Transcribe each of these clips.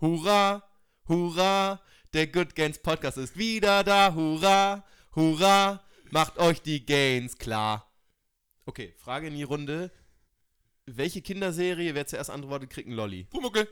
Hurra, hurra, der Good Gains Podcast ist wieder da. Hurra, hurra, macht euch die Gains klar. Okay, Frage in die Runde. Welche Kinderserie, wer zuerst antwortet, kriegt einen Lolli? Pumuckel.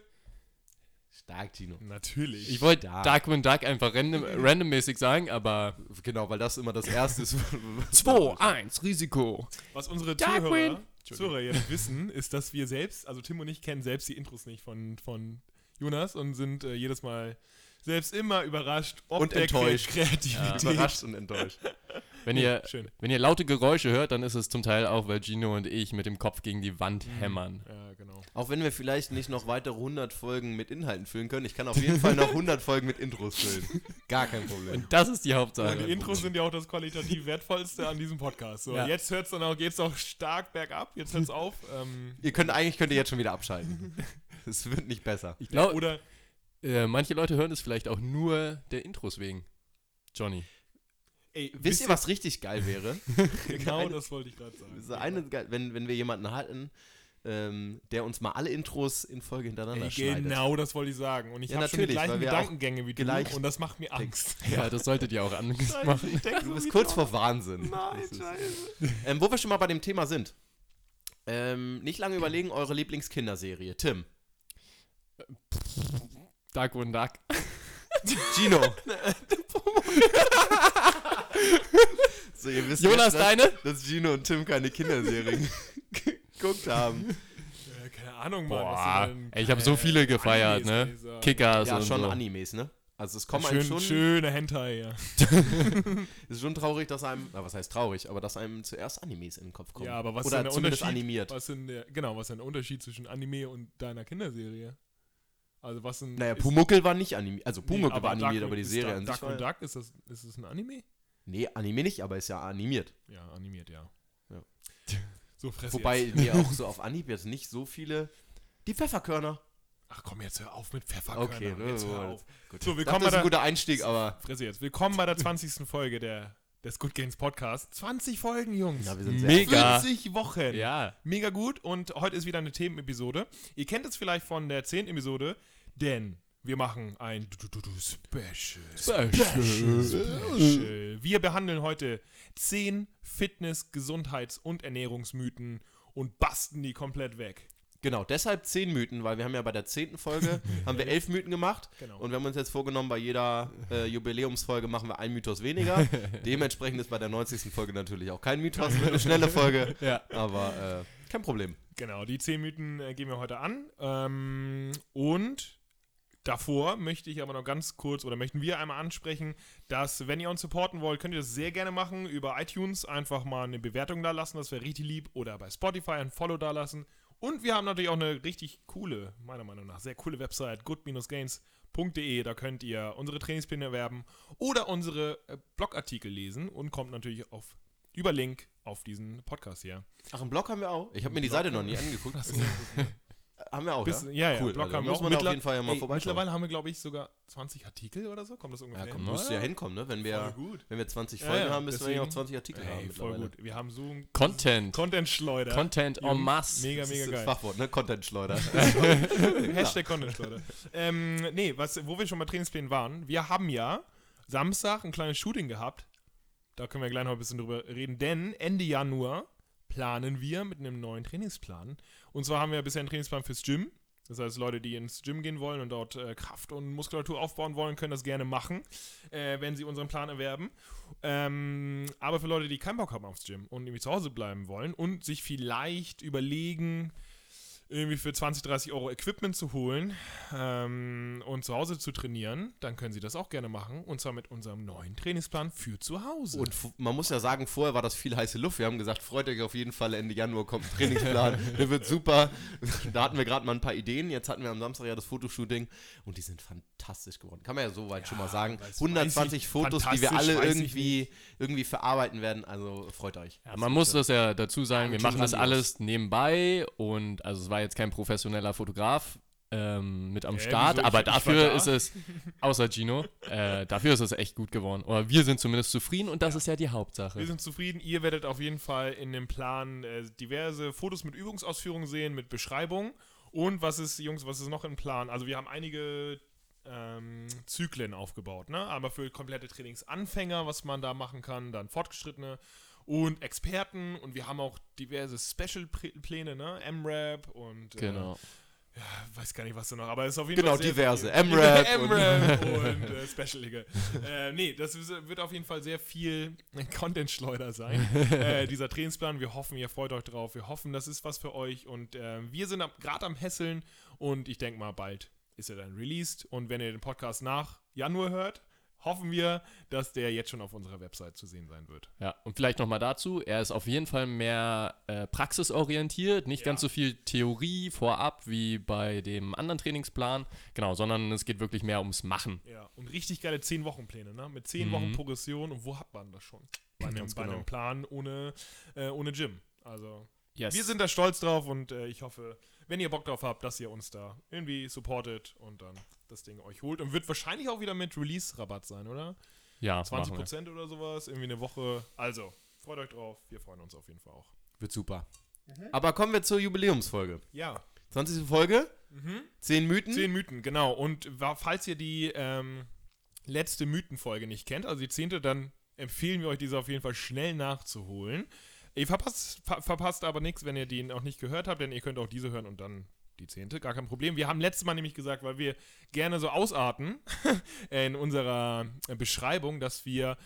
Stark, Tino. Natürlich. Ich wollte Dark. Darkwing Duck einfach random, randommäßig sagen, aber Genau, weil das immer das Erste ist. 2, 1, Risiko. Was unsere Darkwing. Zuhörer, Zuhörer jetzt wissen, ist, dass wir selbst, also Tim und ich kennen selbst die Intros nicht von, von Jonas und sind äh, jedes Mal selbst immer überrascht, ob Und der enttäuscht. Kreativität. Überrascht und enttäuscht. Wenn ihr, Schön. wenn ihr laute Geräusche hört, dann ist es zum Teil auch, weil Gino und ich mit dem Kopf gegen die Wand Mhm. hämmern. Ja, genau. Auch wenn wir vielleicht nicht noch weitere 100 Folgen mit Inhalten füllen können, ich kann auf jeden Fall noch 100 Folgen mit Intros füllen. Gar kein Problem. Und das ist die Hauptsache. die Intros sind ja auch das qualitativ wertvollste an diesem Podcast. So, Ja. jetzt hört's dann auch, geht's auch stark bergab. Jetzt hört's auf. Ähm, Ihr könnt eigentlich könnt ihr jetzt schon wieder abschalten. Es wird nicht besser. Ich glaube, oder äh, manche Leute hören es vielleicht auch nur der Intros wegen. Johnny. ey, Wisst ihr, was richtig geil wäre? Genau, Eine- das wollte ich gerade sagen. So eine, wenn, wenn wir jemanden hatten, ähm, der uns mal alle Intros in Folge hintereinander Ey, schneidet. genau, das wollte ich sagen. Und ich Ja, habe schon die natürlich, gleichen weil wir auch Gedankengänge wie du gleich und das macht mir Angst. Ja, das solltet ihr auch anders machen. Ich denk Du bist kurz vor Wahnsinn. Nein, scheiße. Ähm, wo wir schon mal bei dem Thema sind. Ähm, nicht lange überlegen, eure Lieblingskinderserie. Tim. Darkwing Duck. Gino. so, ihr wisst Jonas, jetzt, dass, deine? dass Gino und Tim keine Kinderserien geguckt haben. Ja, keine Ahnung, Mann. Boah, ey, ich hab so viele gefeiert, Animes, ne? Kickers ja, und schon so. Animes, ne? Also es kommen Schön, einem schon. schöne Hentai, ja. Es ist schon traurig, dass einem. Na, was heißt traurig? Aber dass einem zuerst Animes in den Kopf kommen. Ja, aber was ist Oder denn der zumindest Unterschied? animiert. Was denn der, genau, was ist denn der Unterschied zwischen Anime und deiner Kinderserie? Also was sind. Naja, Pumuckel war nicht animiert. Also nee, Pumuckel war animiert, Darkwing- aber die Serie Da- an sich Darkwing war. Duck, ist das, ist das ein Anime? Nee, Anime nicht, aber ist ja animiert. Ja, animiert, ja. Ja. So fress Wobei jetzt. mir auch so auf Anhieb jetzt nicht so viele. Die Pfefferkörner. Ach komm, jetzt hör auf mit Pfefferkörner. Okay, ne, jetzt hör auf. Gut. So, Das willkommen bei ist ein guter Einstieg, aber. Fresse jetzt. Willkommen bei der 20. Folge der, des Good Games Podcast. 20 Folgen, Jungs. Ja, wir sind sehr. Mega. 40 Wochen. Ja. Mega gut und heute ist wieder eine Themenepisode. Ihr kennt es vielleicht von der 10. Episode, denn wir machen ein du Special. Special. Wir behandeln heute 10 Fitness-, Gesundheits- und Ernährungsmythen und basten die komplett weg. Genau, deshalb 10 Mythen, weil wir haben ja bei der 10. Folge haben wir 11 Mythen gemacht. Genau. Und wir haben uns jetzt vorgenommen, bei jeder äh, Jubiläumsfolge machen wir einen Mythos weniger. Dementsprechend ist bei der 90. Folge natürlich auch kein Mythos, eine schnelle Folge. Ja. Aber äh, kein Problem. Genau, die 10 Mythen äh, gehen wir heute an. Ähm, und davor möchte ich aber noch ganz kurz oder möchten wir einmal ansprechen, dass, wenn ihr uns supporten wollt, könnt ihr das sehr gerne machen. Über iTunes einfach mal eine Bewertung da lassen, das wäre richtig lieb. Oder bei Spotify ein Follow da lassen. Und wir haben natürlich auch eine richtig coole, meiner Meinung nach, sehr coole Website, good-gains.de. Da könnt ihr unsere Trainingspläne erwerben oder unsere äh, Blogartikel lesen und kommt natürlich auf über Link auf diesen Podcast hier. Ach, einen Blog haben wir auch. Ich habe mir die Seite noch nie angeguckt. haben wir auch, Bis, ja? ja, ja, Cool, Blog also haben wir muss auch. man auf jeden Fall ja mal ey, vorbeischauen. Mittlerweile haben wir, glaube ich, sogar 20 Artikel oder so. Kommt das ungefähr Ja, hin? komm, müsste ja hinkommen, ne? Wenn Voll wir, gut. wenn wir 20 Ja, Folgen ja, haben, müssen wir ja auch deswegen- 20 Artikel haben Ey, voll mittlerweile. gut. Wir haben so ein Content. Content-Schleuder. Content en masse. Mega, Das mega ist geil. das Fachwort, ne? Content-Schleuder. Hashtag Content-Schleuder. ähm, nee, was, wo wir schon bei Trainingsplänen waren, wir haben ja Samstag ein kleines Shooting gehabt. Da können wir gleich noch ein bisschen drüber reden, denn Ende Januar planen wir mit einem neuen Trainingsplan. Und zwar haben wir bisher einen Trainingsplan fürs Gym. Das heißt, Leute, die ins Gym gehen wollen und dort äh, Kraft und Muskulatur aufbauen wollen, können das gerne machen, äh, wenn sie unseren Plan erwerben. Ähm, aber für Leute, die keinen Bock haben aufs Gym und irgendwie zu Hause bleiben wollen und sich vielleicht überlegen, irgendwie für 20, 30 Euro Equipment zu holen ähm, und zu Hause zu trainieren, dann können Sie das auch gerne machen. Und zwar mit unserem neuen Trainingsplan für zu Hause. Und man muss ja sagen, vorher war das viel heiße Luft. Wir haben gesagt, freut euch auf jeden Fall, Ende Januar kommt ein Trainingsplan. Der wird super. Da hatten wir gerade mal ein paar Ideen. Jetzt hatten wir am Samstag ja das Fotoshooting und die sind fantastisch geworden. Kann man ja soweit schon mal sagen. weiß- 120 weiß ich- Fotos, die wir alle irgendwie, irgendwie verarbeiten werden. Also freut euch. Ja, man muss das ja dazu sagen, wir machen das alles nebenbei und also es war jetzt kein professioneller Fotograf ähm, mit am Hä, Start, aber war dafür da. ist es, außer Gino, äh, dafür ist es echt gut geworden. Oder wir sind zumindest zufrieden und das ist ja die Hauptsache. wir sind zufrieden. Ihr werdet auf jeden Fall in dem Plan äh, diverse Fotos mit Übungsausführungen sehen, mit Beschreibung. Und was ist, Jungs, was ist noch im Plan? Also wir haben einige ähm, Zyklen aufgebaut, ne? Aber für komplette Trainingsanfänger, was man da machen kann, dann Fortgeschrittene und Experten und wir haben auch diverse Special-Pläne, ne? M-Rap und äh, Genau. ja, weiß gar nicht, was da noch, aber es ist auf jeden Genau, Fall sehr diverse. viel. M-Rap und- M-Rap und, äh, Special Liga. äh, nee, das ist- wird auf jeden Fall sehr viel Content-Schleuder sein, äh, dieser Trainingsplan. Wir hoffen, ihr freut euch drauf. Wir hoffen, das ist was für euch und äh, wir sind gerade am Hässeln und ich denke mal, bald ist er dann released und wenn ihr den Podcast nach Januar hört, hoffen wir, dass der jetzt schon auf unserer Website zu sehen sein wird. Ja, und vielleicht nochmal dazu, er ist auf jeden Fall mehr äh, praxisorientiert, nicht Ja. ganz so viel Theorie vorab wie bei dem anderen Trainingsplan, genau, sondern es geht wirklich mehr ums Machen. Ja, und richtig geile 10-Wochen-Pläne, ne? Mit 10 Mhm. Wochen Progression und wo hat man das schon? Bei einem, bei genau. einem Plan ohne, äh, ohne Gym. Also, Yes. wir sind da stolz drauf und äh, ich hoffe, wenn ihr Bock drauf habt, dass ihr uns da irgendwie supportet und dann das Ding euch holt. Und wird wahrscheinlich auch wieder mit Release-Rabatt sein, oder? ja, machen wir. 20% oder sowas, irgendwie eine Woche. Also, freut euch drauf. Wir freuen uns auf jeden Fall auch. Wird super. Aber kommen wir zur Jubiläumsfolge. Ja, 20. Folge, mhm. 10 Mythen. Zehn Mythen, genau. Und falls ihr die ähm, letzte Mythenfolge nicht kennt, also die zehnte, dann empfehlen wir euch diese auf jeden Fall schnell nachzuholen. Ihr verpasst, ver verpasst aber nichts, wenn ihr die noch nicht gehört habt, denn ihr könnt auch diese hören und dann die zehnte, gar kein Problem. Wir haben letztes Mal nämlich gesagt, weil wir gerne so ausarten in unserer Beschreibung, dass wir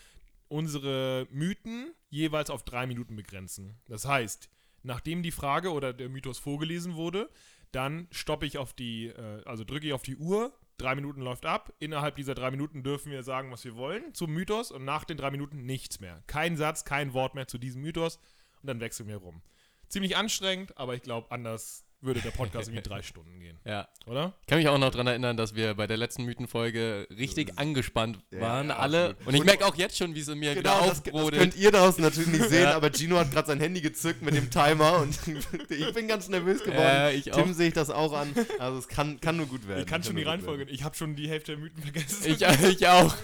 unsere Mythen jeweils auf drei Minuten begrenzen. Das heißt, nachdem die Frage oder der Mythos vorgelesen wurde, dann stoppe ich auf die, äh, also drücke ich auf die Uhr, drei Minuten läuft ab. Innerhalb dieser drei Minuten dürfen wir sagen, was wir wollen zum Mythos und nach den drei Minuten nichts mehr. Kein Satz, kein Wort mehr zu diesem Mythos und dann wechseln wir rum. Ziemlich anstrengend, aber ich glaube, anders würde der Podcast irgendwie drei Stunden gehen, Ja. oder? Ich kann mich auch noch daran erinnern, dass wir bei der letzten Mythenfolge richtig angespannt Ja, waren, ja, alle. absolut. Und ich merke auch jetzt schon, wie es in mir Genau, wieder das, das könnt ihr daraus natürlich nicht sehen, Ja. aber Gino hat gerade sein Handy gezückt mit dem Timer und ich bin ganz nervös geworden. Äh, ich Tim auch. sehe ich das auch an. Also es kann, kann nur gut werden. Ich kann schon die Reihenfolge. Ich habe schon die Hälfte der Mythen vergessen. Ich, ich auch.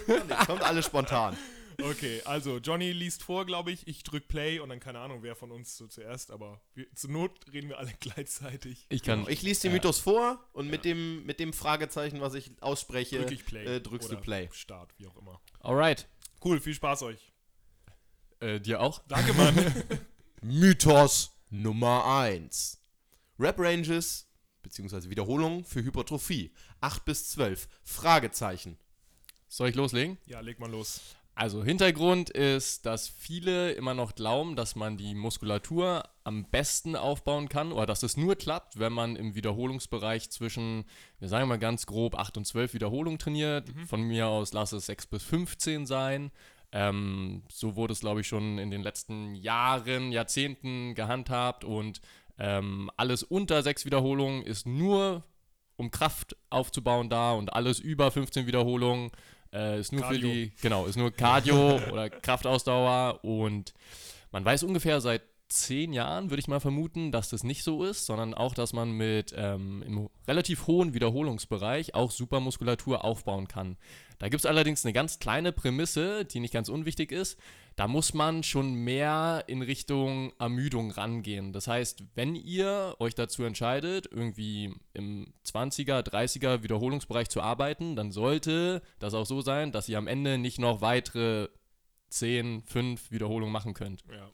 Kommt alles spontan. Okay, also Johnny liest vor, glaube ich. Ich drück Play und dann keine Ahnung, wer von uns so zuerst, aber wir, zur Not reden wir alle gleichzeitig. Ich kann. Genau. Ich lese den Ja. Mythos vor und mit, dem, mit dem Fragezeichen, was ich ausspreche, Drück ich Play. äh, drückst du Play. Start, wie auch immer. Alright. Cool, viel Spaß euch. Äh, dir auch? Danke, Mann. Mythos Nummer 1. Rap Ranges bzw. Wiederholungen für Hypertrophie. 8 bis 12. Fragezeichen. Soll ich loslegen? ja, leg mal los. Also Hintergrund ist, dass viele immer noch glauben, dass man die Muskulatur am besten aufbauen kann oder dass es nur klappt, wenn man im Wiederholungsbereich zwischen, wir sagen mal ganz grob, 8 und 12 Wiederholungen trainiert. Von mir aus lass es 6 bis 15 sein. Ähm, so wurde es, glaube ich, schon in den letzten Jahren, Jahrzehnten gehandhabt und ähm, alles unter 6 Wiederholungen ist nur um Kraft aufzubauen da und alles über 15 Wiederholungen äh, ist nur Cardio. für die, genau, ist nur Cardio oder Kraftausdauer und man weiß ungefähr seit zehn Jahren, würde ich mal vermuten, dass das nicht so ist, sondern auch, dass man mit ähm, im relativ hohen Wiederholungsbereich auch Supermuskulatur aufbauen kann. Da gibt es allerdings eine ganz kleine Prämisse, die nicht ganz unwichtig ist. Da muss man schon mehr in Richtung Ermüdung rangehen. Das heißt, wenn ihr euch dazu entscheidet, irgendwie im 20er, 30er Wiederholungsbereich zu arbeiten, dann sollte das auch so sein, dass ihr am Ende nicht noch weitere 10, 5 Wiederholungen machen könnt. Ja.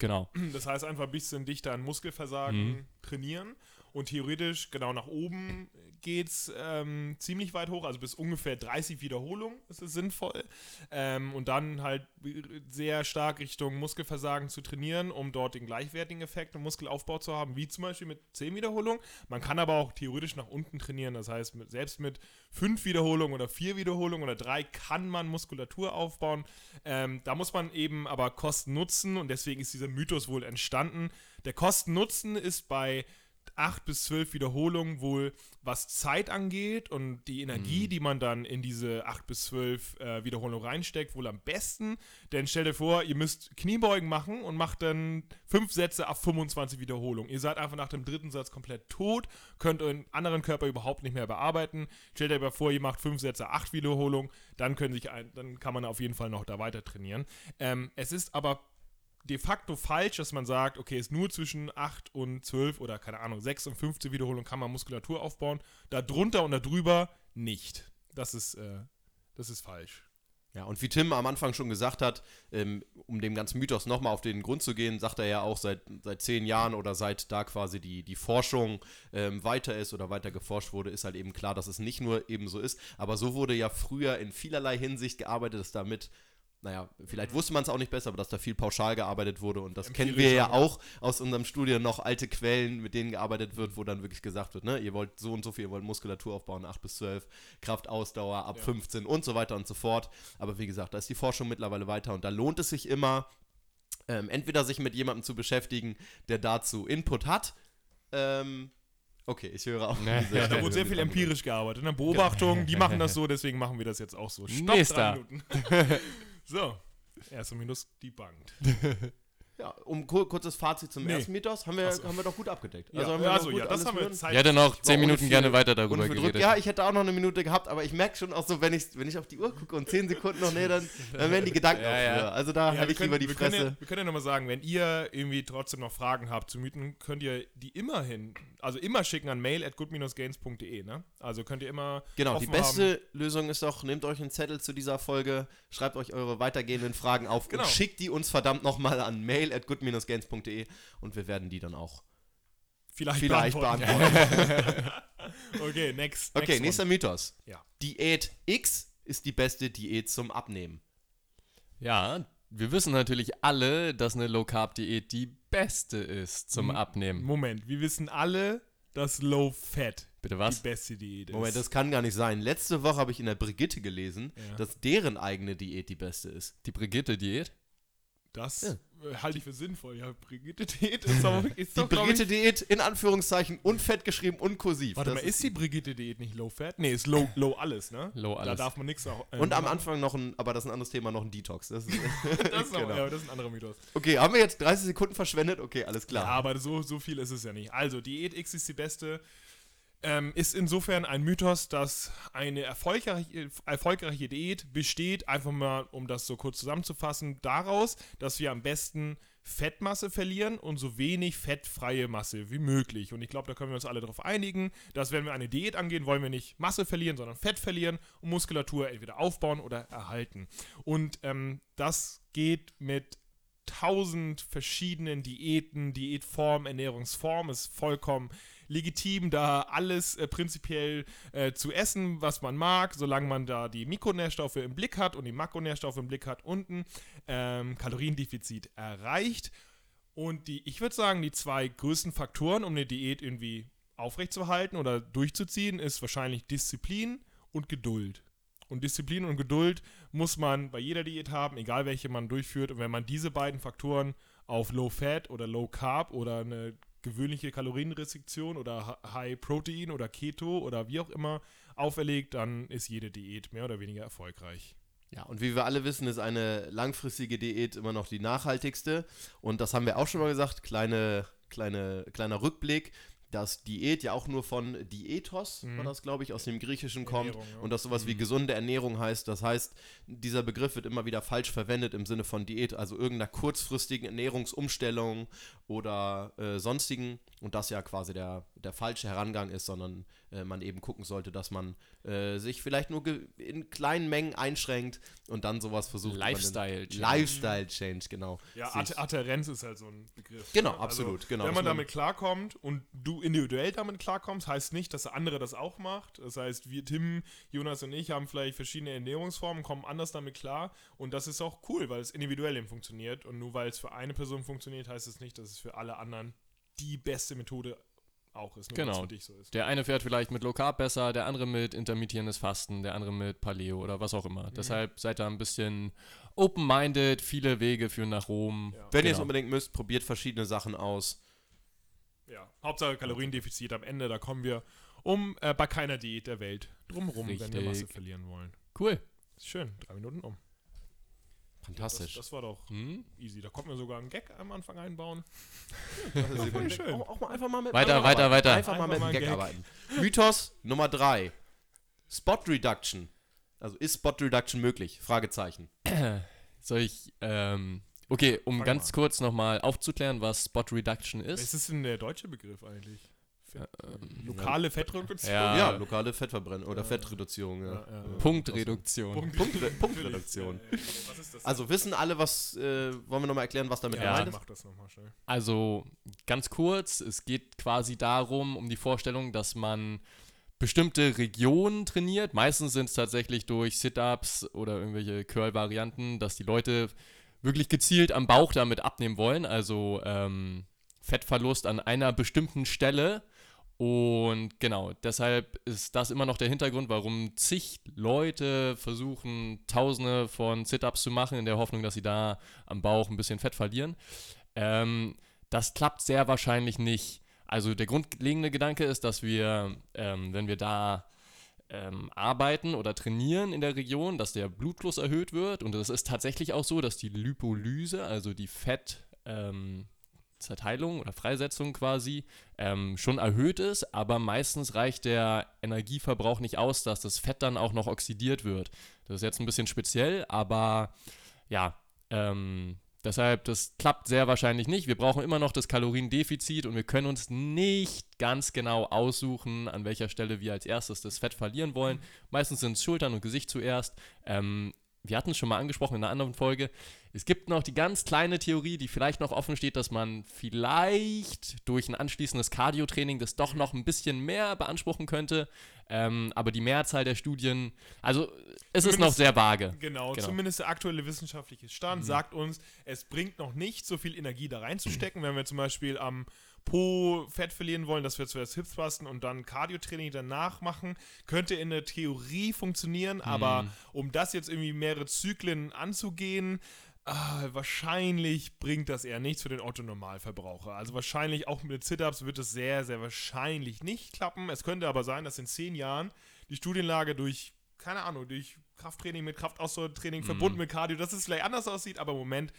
Genau. Das heißt einfach ein bisschen dichter an Muskelversagen trainieren und theoretisch genau nach oben geht's ähm, ziemlich weit hoch, also bis ungefähr 30 Wiederholungen ist es sinnvoll ähm, und dann halt sehr stark Richtung Muskelversagen zu trainieren, um dort den gleichwertigen Effekt im Muskelaufbau zu haben, wie zum Beispiel mit 10 Wiederholungen. Man kann aber auch theoretisch nach unten trainieren, das heißt mit, selbst mit 5 Wiederholungen oder 4 Wiederholungen oder 3 kann man Muskulatur aufbauen. Ähm, da muss man eben aber Kosten nutzen und deswegen ist dieser Mythos wohl entstanden. Der Kosten-Nutzen ist bei 8 bis 12 Wiederholungen wohl, was Zeit angeht und die Energie, die man dann in diese 8 bis 12 äh, Wiederholungen reinsteckt, wohl am besten. Denn stell dir vor, ihr müsst Kniebeugen machen und macht dann 5 Sätze ab 25 Wiederholungen. Ihr seid einfach nach dem dritten Satz komplett tot, könnt euren anderen Körper überhaupt nicht mehr bearbeiten. Stellt euch mal vor, ihr macht 5 Sätze, 8 Wiederholungen, dann, können sich ein, dann kann man auf jeden Fall noch da weiter trainieren. Ähm, es ist aber de facto falsch, dass man sagt, okay, ist nur zwischen 8 und 12 oder keine Ahnung, 6 und 15 Wiederholungen kann man Muskulatur aufbauen. Da drunter und da drüber nicht. Das ist, äh, das ist falsch. Ja, und wie Tim am Anfang schon gesagt hat, ähm, um dem ganzen Mythos nochmal auf den Grund zu gehen, sagt er ja auch seit, seit zehn Jahren oder seit da quasi die, die Forschung ähm, weiter ist oder weiter geforscht wurde, ist halt eben klar, dass es nicht nur eben so ist. Aber so wurde ja früher in vielerlei Hinsicht gearbeitet, dass damit naja, vielleicht wusste man es auch nicht besser, aber dass da viel pauschal gearbeitet wurde und das kennen wir ja, ja auch aus unserem Studium noch alte Quellen, mit denen gearbeitet wird, wo dann wirklich gesagt wird, ne, ihr wollt so und so viel, ihr wollt Muskulatur aufbauen, 8 bis 12, Kraftausdauer ab Ja. 15 und so weiter und so fort. Aber wie gesagt, da ist die Forschung mittlerweile weiter und da lohnt es sich immer, ähm, entweder sich mit jemandem zu beschäftigen, der dazu Input hat. Ähm, okay, ich höre auch. Nee. diese Ja, da wurde sehr viel empirisch gearbeitet. Ne? Beobachtung, die machen das so, deswegen machen wir das jetzt auch so. Stopp, Nächster. so, erster Minus debunked. Ja, um kur kurzes Fazit zum Nee. ersten Mythos, haben wir, Ach so. haben wir doch gut abgedeckt. Ja, haben wir also, ja, das alles haben wir. Zeit. Ich hätte noch war 10 ohne Minuten viel gerne weiter darüber geredet. Ja, ich hätte auch noch eine Minute gehabt, aber ich merke schon auch so, wenn ich, wenn ich auf die Uhr gucke und 10 Sekunden noch näher, dann, dann werden die Gedanken Ja, auch ja. Also da Ja, habe ich können, lieber die wir können Fresse. Ja, wir können ja nochmal sagen, wenn ihr irgendwie trotzdem noch Fragen habt zu Mythen, könnt ihr die immerhin, also immer schicken an mail at good-gains.de, ne? Also könnt ihr immer Genau, die beste Lösung ist doch, nehmt euch einen Zettel zu dieser Folge, schreibt euch eure weitergehenden Fragen auf Genau. und schickt die uns verdammt nochmal an mail at good-gains.de und wir werden die dann auch vielleicht, vielleicht beantworten. beantworten. Okay, next. Okay, next nächster one. Mythos. Ja. Diät X ist die beste Diät zum Abnehmen. Ja, wir wissen natürlich alle, dass eine Low Carb Diät die beste ist zum. Abnehmen. Moment, wir wissen alle, dass Low Fat Bitte die beste Diät ist. Moment, das kann gar nicht sein. Letzte Woche habe ich in der Brigitte gelesen, Ja. dass deren eigene Diät die beste ist. Die Brigitte Diät? Das Ja. äh, halte ich für sinnvoll. Ja, Brigitte Diät ist doch, ist Die doch glaub Brigitte ich, Diät in Anführungszeichen und fett geschrieben und kursiv. Warte Das mal, ist die Brigitte Diät nicht Low Fat? Nee, ist Low, low alles, ne? Low Da alles. darf man nichts auch. äh, und am. Anfang noch ein, aber das ist ein anderes Thema, noch ein Detox. Das ist, Das ist, genau. ja, das ist ein anderer Mythos. Okay, haben wir jetzt 30 Sekunden verschwendet? Okay, alles klar. Ja, aber so, so viel ist es ja nicht. Also, Diät X ist die beste. Ähm, ist insofern ein Mythos, dass eine erfolgreiche, erfolgreiche Diät besteht, einfach mal, um das so kurz zusammenzufassen, daraus, dass wir am besten Fettmasse verlieren und so wenig fettfreie Masse wie möglich. Und ich glaube, da können wir uns alle darauf einigen, dass wenn wir eine Diät angehen, wollen wir nicht Masse verlieren, sondern Fett verlieren und Muskulatur entweder aufbauen oder erhalten. Und ähm, das geht mit tausend verschiedenen Diäten, Diätformen, Ernährungsformen ist vollkommen legitim, da alles äh, prinzipiell äh, zu essen, was man mag, solange man da die Mikronährstoffe im Blick hat und die Makronährstoffe im Blick hat und ein ähm, Kaloriendefizit erreicht. Und die, ich würde sagen, die zwei größten Faktoren, um eine Diät irgendwie aufrechtzuerhalten oder durchzuziehen, ist wahrscheinlich Disziplin und Geduld. Und Disziplin und Geduld muss man bei jeder Diät haben, egal welche man durchführt. Und wenn man diese beiden Faktoren auf Low Fat oder Low Carb oder eine gewöhnliche Kalorienrestriktion oder Hi- High Protein oder Keto oder wie auch immer auferlegt, dann ist jede Diät mehr oder weniger erfolgreich. Ja, und wie wir alle wissen, ist eine langfristige Diät immer noch die nachhaltigste. Und das haben wir auch schon mal gesagt. Kleine, kleine, kleiner Rückblick, dass Diät ja auch nur von Diätos, Mhm. war das, glaube ich, aus dem Griechischen kommt. Ernährung, ja. Und dass sowas wie gesunde Ernährung heißt. Das heißt, dieser Begriff wird immer wieder falsch verwendet im Sinne von Diät, also irgendeiner kurzfristigen Ernährungsumstellung oder äh, sonstigen. Und das ja quasi der, der falsche Herangang ist, sondern äh, man eben gucken sollte, dass man äh, sich vielleicht nur in kleinen Mengen einschränkt und dann sowas versucht. über einen Lifestyle-Change. Lifestyle-Change, genau. Ja, Adherenz ist halt so ein Begriff. Genau, ne? absolut, genau, Wenn man- damit klarkommt und du individuell damit klarkommst, heißt nicht, dass der andere das auch macht. Das heißt, wir, Tim, Jonas und ich haben vielleicht verschiedene Ernährungsformen, kommen anders damit klar und das ist auch cool, weil es individuell eben funktioniert und nur weil es für eine Person funktioniert, heißt es nicht, dass es für alle anderen die beste Methode auch ist, nur weil es Genau. für dich so ist. Der eine fährt vielleicht mit Low Carb besser, der andere mit intermittierendes Fasten, der andere mit Paleo oder was auch immer. Mhm. Deshalb seid da ein bisschen open-minded, viele Wege führen nach Rom. Ja. Wenn ihr es Genau. unbedingt müsst, probiert verschiedene Sachen aus. Ja, Hauptsache Kaloriendefizit am Ende, da kommen wir um äh, bei keiner Diät der Welt drumherum, wenn wir. Masse verlieren wollen. Cool. Schön, drei Minuten um. Fantastisch. Das, das war doch Hm? easy. Da konnten wir sogar einen Gag am Anfang einbauen. Das ist voll schön. Auch, auch mal einfach mal mit Weiter, weiter, arbeiten. weiter. Einfach, mal Einfach mit mal dem Gag, Gag. arbeiten. Mythos Nummer 3. Spot Reduction. Also ist Spot Reduction möglich? Fragezeichen. Soll ich ähm, Okay, um Fang ganz mal. kurz nochmal aufzuklären, was Spot Reduction Was ist. ist denn der deutsche Begriff eigentlich? Fett, ähm, lokale Fettreduktion? Ja. Ja, lokale Fettverbrennung oder Ja. Fettreduzierung, ja. Ja, ja, ja. Punktreduktion. Punkt- Punkt- Punktreduktion. Ja, ja, ja. Was ist das? Also wissen alle, was, äh, wollen wir nochmal erklären, was damit Ja. gemeint ist? mach das nochmal schnell. Also ganz kurz, es geht quasi darum, um die Vorstellung, dass man bestimmte Regionen trainiert. Meistens sind es tatsächlich durch Sit-Ups oder irgendwelche Curl-Varianten, dass die Leute wirklich gezielt am Bauch damit abnehmen wollen. Also ähm, Fettverlust an einer bestimmten Stelle. Und genau, deshalb ist das immer noch der Hintergrund, warum zig Leute versuchen, Tausende von Sit-Ups zu machen, in der Hoffnung, dass sie da am Bauch ein bisschen Fett verlieren. Ähm, das klappt sehr wahrscheinlich nicht. Also der grundlegende Gedanke ist, dass wir, ähm, wenn wir da ähm, arbeiten oder trainieren in der Region, dass der Blutfluss erhöht wird. Und es ist tatsächlich auch so, dass die Lipolyse, also die Fettzerteilung oder Freisetzung quasi, ähm, schon erhöht ist. Aber meistens reicht der Energieverbrauch nicht aus, dass das Fett dann auch noch oxidiert wird. Das ist jetzt ein bisschen speziell, aber ja, ähm, Deshalb, das klappt sehr wahrscheinlich nicht. Wir brauchen immer noch das Kaloriendefizit und wir können uns nicht ganz genau aussuchen, an welcher Stelle wir als erstes das Fett verlieren wollen. Meistens sind es Schultern und Gesicht zuerst. Ähm, wir hatten es schon mal angesprochen in einer anderen Folge. Es gibt noch die ganz kleine Theorie, die vielleicht noch offen steht, dass man vielleicht durch ein anschließendes Cardio-Training das doch noch ein bisschen mehr beanspruchen könnte. Ähm, aber die Mehrzahl der Studien, also es ist noch Zumindest- sehr vage. Genau, Genau. zumindest der aktuelle wissenschaftliche Stand sagt uns, es bringt noch nicht so viel Energie da reinzustecken, wenn wir zum Beispiel am Po Fett verlieren wollen, dass wir zuerst Hips basten und dann Cardio-Training danach machen, könnte in der Theorie funktionieren, aber um das jetzt irgendwie mehrere Zyklen anzugehen, ah, wahrscheinlich bringt das eher nichts für den Otto-Normalverbraucher. Also wahrscheinlich auch mit Sit-Ups wird es sehr, sehr wahrscheinlich nicht klappen. Es könnte aber sein, dass in zehn Jahren die Studienlage durch, keine Ahnung, durch Krafttraining mit Kraftausdauertraining verbunden mit Cardio, dass es vielleicht anders aussieht, aber im Moment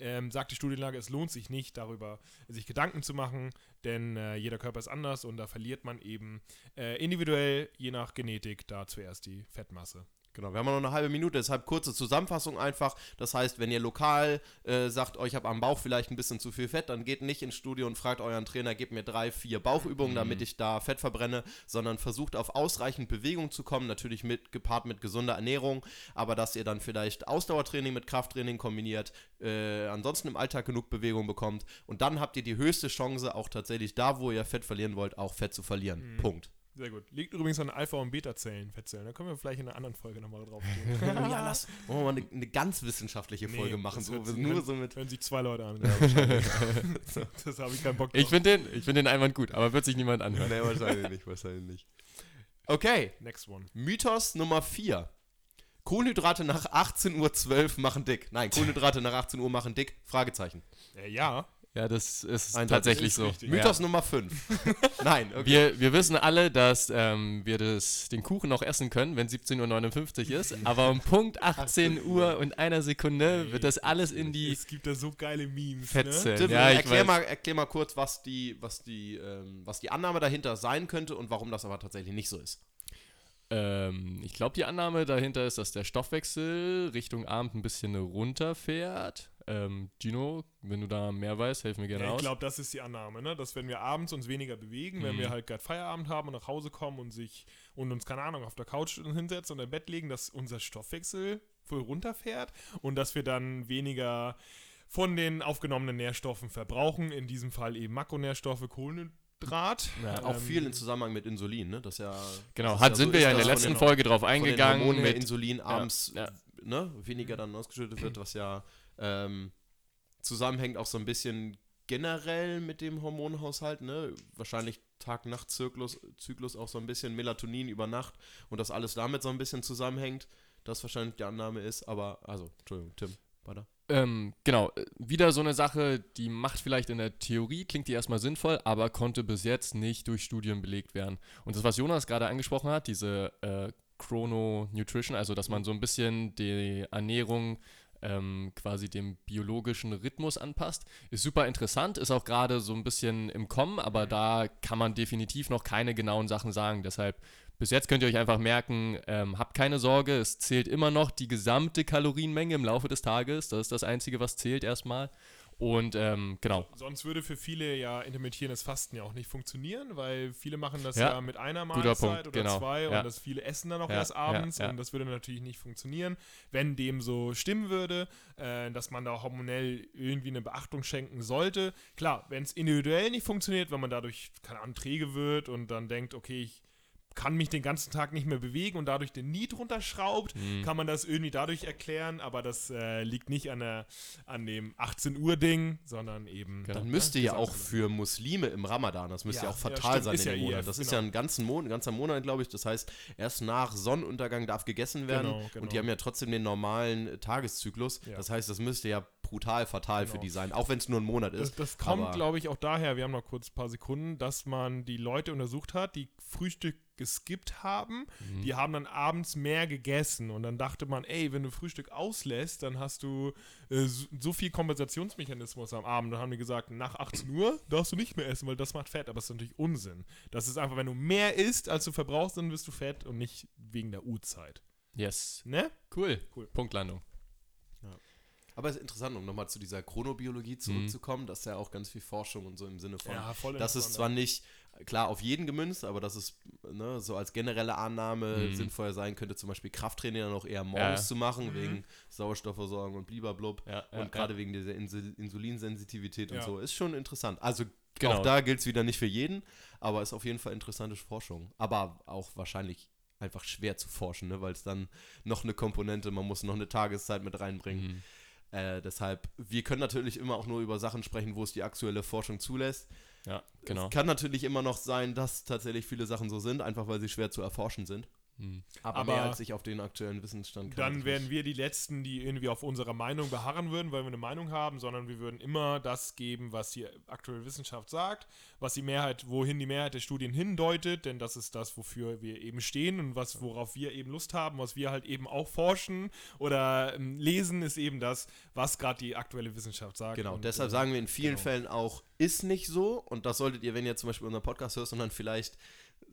ähm, sagt die Studienlage, es lohnt sich nicht, darüber sich Gedanken zu machen, denn äh, jeder Körper ist anders und da verliert man eben äh, individuell, je nach Genetik, da zuerst die Fettmasse. Genau, wir haben noch eine halbe Minute, deshalb kurze Zusammenfassung einfach. Das heißt, wenn ihr lokal äh, sagt, oh, ich habe am Bauch vielleicht ein bisschen zu viel Fett, dann geht nicht ins Studio und fragt euren Trainer, gebt mir drei, vier Bauchübungen, damit ich da Fett verbrenne, sondern versucht auf ausreichend Bewegung zu kommen, natürlich mit, gepaart mit gesunder Ernährung, aber dass ihr dann vielleicht Ausdauertraining mit Krafttraining kombiniert, äh, ansonsten im Alltag genug Bewegung bekommt und dann habt ihr die höchste Chance, auch tatsächlich da, wo ihr Fett verlieren wollt, auch Fett zu verlieren. Punkt. Sehr gut. Liegt übrigens an Alpha- und Beta-Zellen, Fettzellen. Da können wir vielleicht in einer anderen Folge nochmal drauf gehen. ja, lass wollen wir mal eine, eine ganz wissenschaftliche Folge Nee, machen, das so, nur so mit Hören sich zwei Leute an. das habe ich keinen Bock drauf. Ich finde den, ich find den Einwand gut, aber wird sich niemand anhören. Nee, wahrscheinlich nicht, wahrscheinlich nicht. Okay, Next one. Mythos Nummer 4. Kohlenhydrate nach 18.12 Uhr machen dick. Nein, Kohlenhydrate nach 18 Uhr machen dick. Fragezeichen. Äh, ja. Ja, das ist Eindeutig. tatsächlich Ist so. Mythos Ja. Nummer 5. Nein, okay. Wir, wir wissen alle, dass ähm, wir das, den Kuchen noch essen können, wenn 17.59 Uhr ist, aber um Punkt 18 Uhr und einer Sekunde wird das alles in die Es gibt da so geile Memes. Fettzellen. Tim, Ja, ich erklär, weiß. mal, erklär mal kurz, was die, was, die, ähm, was die Annahme dahinter sein könnte und warum das aber tatsächlich nicht so ist. Ähm, ich glaube, die Annahme dahinter ist, dass der Stoffwechsel Richtung Abend ein bisschen runterfährt. Ähm, Gino, wenn du da mehr weißt, helf mir gerne Ja, ich aus. glaube, das ist die Annahme, ne? dass wenn wir abends uns weniger bewegen, wenn Mhm. wir halt gerade Feierabend haben und nach Hause kommen und sich und uns, keine Ahnung, auf der Couch hinsetzen und im Bett legen, dass unser Stoffwechsel voll runterfährt und dass wir dann weniger von den aufgenommenen Nährstoffen verbrauchen, in diesem Fall eben Makronährstoffe, Kohlenhydrat. Ja, Auch Ähm, viel in Zusammenhang mit Insulin, ne? Das ist ja. genau, das hat, ist sind so wir ja in der letzten den- Folge drauf von den eingegangen. Mit, Insulin abends ja. Ne, weniger dann ausgeschüttet wird, was ja ähm, zusammenhängt auch so ein bisschen generell mit dem Hormonhaushalt, ne? Wahrscheinlich Tag-Nacht-Zyklus Zyklus auch so ein bisschen Melatonin über Nacht und das alles damit so ein bisschen zusammenhängt, das wahrscheinlich die Annahme ist, aber, also, Entschuldigung, Tim, weiter. Ähm, genau, äh, wieder so eine Sache, die macht vielleicht in der Theorie, klingt die erstmal sinnvoll, aber konnte bis jetzt nicht durch Studien belegt werden. Und das, was Jonas gerade angesprochen hat, diese äh, Chrono Nutrition, also dass man so ein bisschen die Ernährung ähm, quasi dem biologischen Rhythmus anpasst, ist super interessant, ist auch gerade so ein bisschen im Kommen, aber da kann man definitiv noch keine genauen Sachen sagen. Deshalb bis jetzt könnt ihr euch einfach merken, ähm, habt keine Sorge, es zählt immer noch die gesamte Kalorienmenge im Laufe des Tages. Das ist das Einzige, was zählt erstmal. Und ähm, genau. Sonst würde für viele ja intermittierendes Fasten ja auch nicht funktionieren, weil viele machen das ja, Ja, mit einer Mahlzeit Punkt, oder genau, zwei ja. und das viele essen dann auch Ja, erst abends und das würde natürlich nicht funktionieren, wenn dem so stimmen würde, äh, dass man da hormonell irgendwie eine Beachtung schenken sollte. Klar, wenn es individuell nicht funktioniert, wenn man dadurch, keine Ahnung, träge wird und dann denkt, okay, ich kann mich den ganzen Tag nicht mehr bewegen und dadurch den Niet runterschraubt, Mhm. kann man das irgendwie dadurch erklären, aber das äh, liegt nicht an, der, an dem 18 Uhr Ding, sondern eben Genau. Dann ne, müsste ja auch für Muslime im Ramadan, das müsste ja, Ja, auch ja, fatal stimmt, sein ist in ja dem IF, Monat. Das ist genau. ja ein, ganzen Mon ein ganzer Monat, glaube ich. Das heißt, erst nach Sonnenuntergang darf gegessen werden. Genau, genau. Und die haben ja trotzdem den normalen Tageszyklus. Ja. Das heißt, das müsste ja brutal fatal für Genau. die sein, auch wenn es nur ein Monat Das, ist. das kommt, aber- glaube ich, auch daher, wir haben noch kurz ein paar Sekunden, dass man die Leute untersucht hat, die Frühstück geskippt haben, Mhm. die haben dann abends mehr gegessen und dann dachte man, ey, wenn du Frühstück auslässt, dann hast du äh, so, so viel Kompensationsmechanismus am Abend. Dann haben die gesagt, nach 18 Uhr darfst du nicht mehr essen, weil das macht Fett, aber das ist natürlich Unsinn. Das ist einfach, wenn du mehr isst, als du verbrauchst, dann wirst du fett und nicht wegen der Uhrzeit. Yes. Ne? Cool. Cool. Punktlandung. Aber es ist interessant, um nochmal zu dieser Chronobiologie zurückzukommen, dass ja auch ganz viel Forschung und so im Sinne von, voll das ist interessant, zwar nicht klar auf jeden gemünzt, aber dass es ne, so als generelle Annahme Mhm. sinnvoll sein könnte, zum Beispiel Krafttraining dann auch eher morgens Ja. zu machen, Mhm. wegen Sauerstoffversorgung und bliblablub. Ja, ja, und gerade wegen dieser Insul Insulinsensitivität und Ja. so. Ist schon interessant. Also Genau. auch da gilt es wieder nicht für jeden, aber ist auf jeden Fall interessante Forschung. Aber auch wahrscheinlich einfach schwer zu forschen, ne? weil es dann noch eine Komponente, man muss noch eine Tageszeit mit reinbringen. Äh, deshalb, wir können natürlich immer auch nur über Sachen sprechen, wo es die aktuelle Forschung zulässt. Ja, genau. Es kann natürlich immer noch sein, dass tatsächlich viele Sachen so sind, einfach weil sie schwer zu erforschen sind. Aber, Aber mehr als ich auf den aktuellen Wissensstand kann. Dann wären nicht. wir die Letzten, die irgendwie auf unserer Meinung beharren würden, weil wir eine Meinung haben, sondern wir würden immer das geben, was die aktuelle Wissenschaft sagt, was die Mehrheit, wohin die Mehrheit der Studien hindeutet, denn das ist das, wofür wir eben stehen und was, worauf wir eben Lust haben, was wir halt eben auch forschen oder ähm, lesen, ist eben das, was gerade die aktuelle Wissenschaft sagt. Genau, Und, deshalb äh, sagen wir in vielen genau. Fällen auch, ist nicht so. Und das solltet ihr, wenn ihr zum Beispiel unseren Podcast hört und dann vielleicht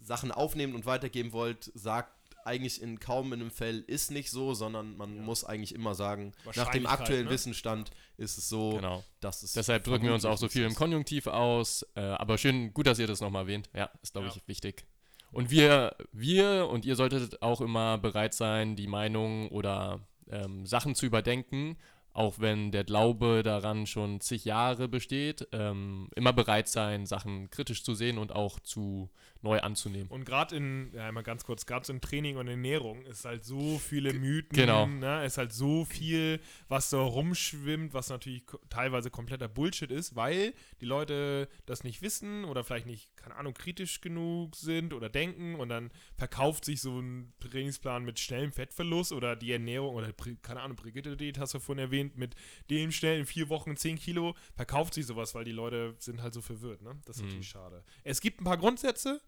Sachen aufnehmen und weitergeben wollt, sagt eigentlich in kaum in einem Fell ist nicht so, sondern man Ja. muss eigentlich immer sagen, nach dem aktuellen ne? Wissensstand ist es so, Genau. dass es Deshalb drücken wir uns auch so viel im Konjunktiv aus. Äh, aber schön, gut, dass ihr das nochmal erwähnt. Ja, ist, glaube Ja. ich, wichtig. Und wir, wir und ihr solltet auch immer bereit sein, die Meinung oder ähm, Sachen zu überdenken, auch wenn der Glaube daran schon zig Jahre besteht. Ähm, immer bereit sein, Sachen kritisch zu sehen und auch zu neu anzunehmen. Und gerade in, ja, mal ganz kurz, gerade in Training und Ernährung ist halt so viele Mythen, Genau. ne? ist halt so viel, was so rumschwimmt, was natürlich teilweise kompletter Bullshit ist, weil die Leute das nicht wissen oder vielleicht nicht, keine Ahnung, kritisch genug sind oder denken und dann verkauft sich so ein Trainingsplan mit schnellem Fettverlust oder die Ernährung oder, keine Ahnung, Brigitte Diät hast du vorhin erwähnt, mit dem schnell in vier Wochen 10 Kilo, verkauft sich sowas, weil die Leute sind halt so verwirrt, ne? Das ist Mhm. natürlich schade. Es gibt ein paar Grundsätze,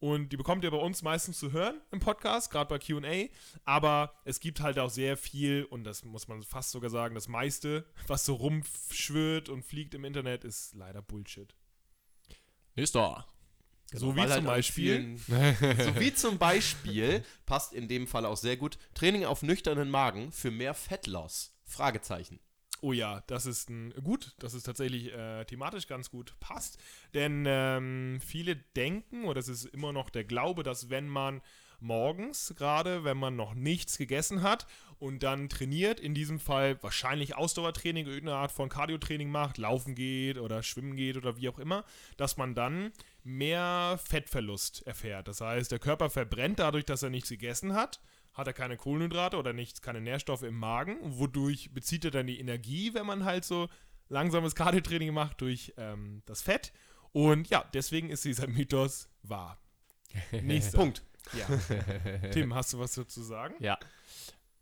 und die bekommt ihr bei uns meistens zu hören im Podcast, gerade bei QA. Aber es gibt halt auch sehr viel, und das muss man fast sogar sagen, das meiste, was so rumschwirrt und fliegt im Internet, ist leider Bullshit. Nächster. so wie zum halt Beispiel. vielen- so wie zum Beispiel passt in dem Fall auch sehr gut Training auf nüchternen Magen für mehr Fettloss. Fragezeichen. Oh ja, das ist ein, gut, dass es tatsächlich äh, thematisch ganz gut passt. Denn ähm, viele denken, oder es ist immer noch der Glaube, dass wenn man morgens, gerade wenn man noch nichts gegessen hat und dann trainiert, in diesem Fall wahrscheinlich Ausdauertraining, irgendeine Art von Cardiotraining macht, laufen geht oder schwimmen geht oder wie auch immer, dass man dann mehr Fettverlust erfährt. Das heißt, der Körper verbrennt dadurch, dass er nichts gegessen hat hat er keine Kohlenhydrate oder nichts, keine Nährstoffe im Magen, wodurch bezieht er dann die Energie, wenn man halt so langsames Cardiotraining macht, durch ähm, das Fett. Und ja, deswegen ist dieser Mythos wahr. Nächster. Punkt. Ja. Tim, hast du was dazu sagen? Ja,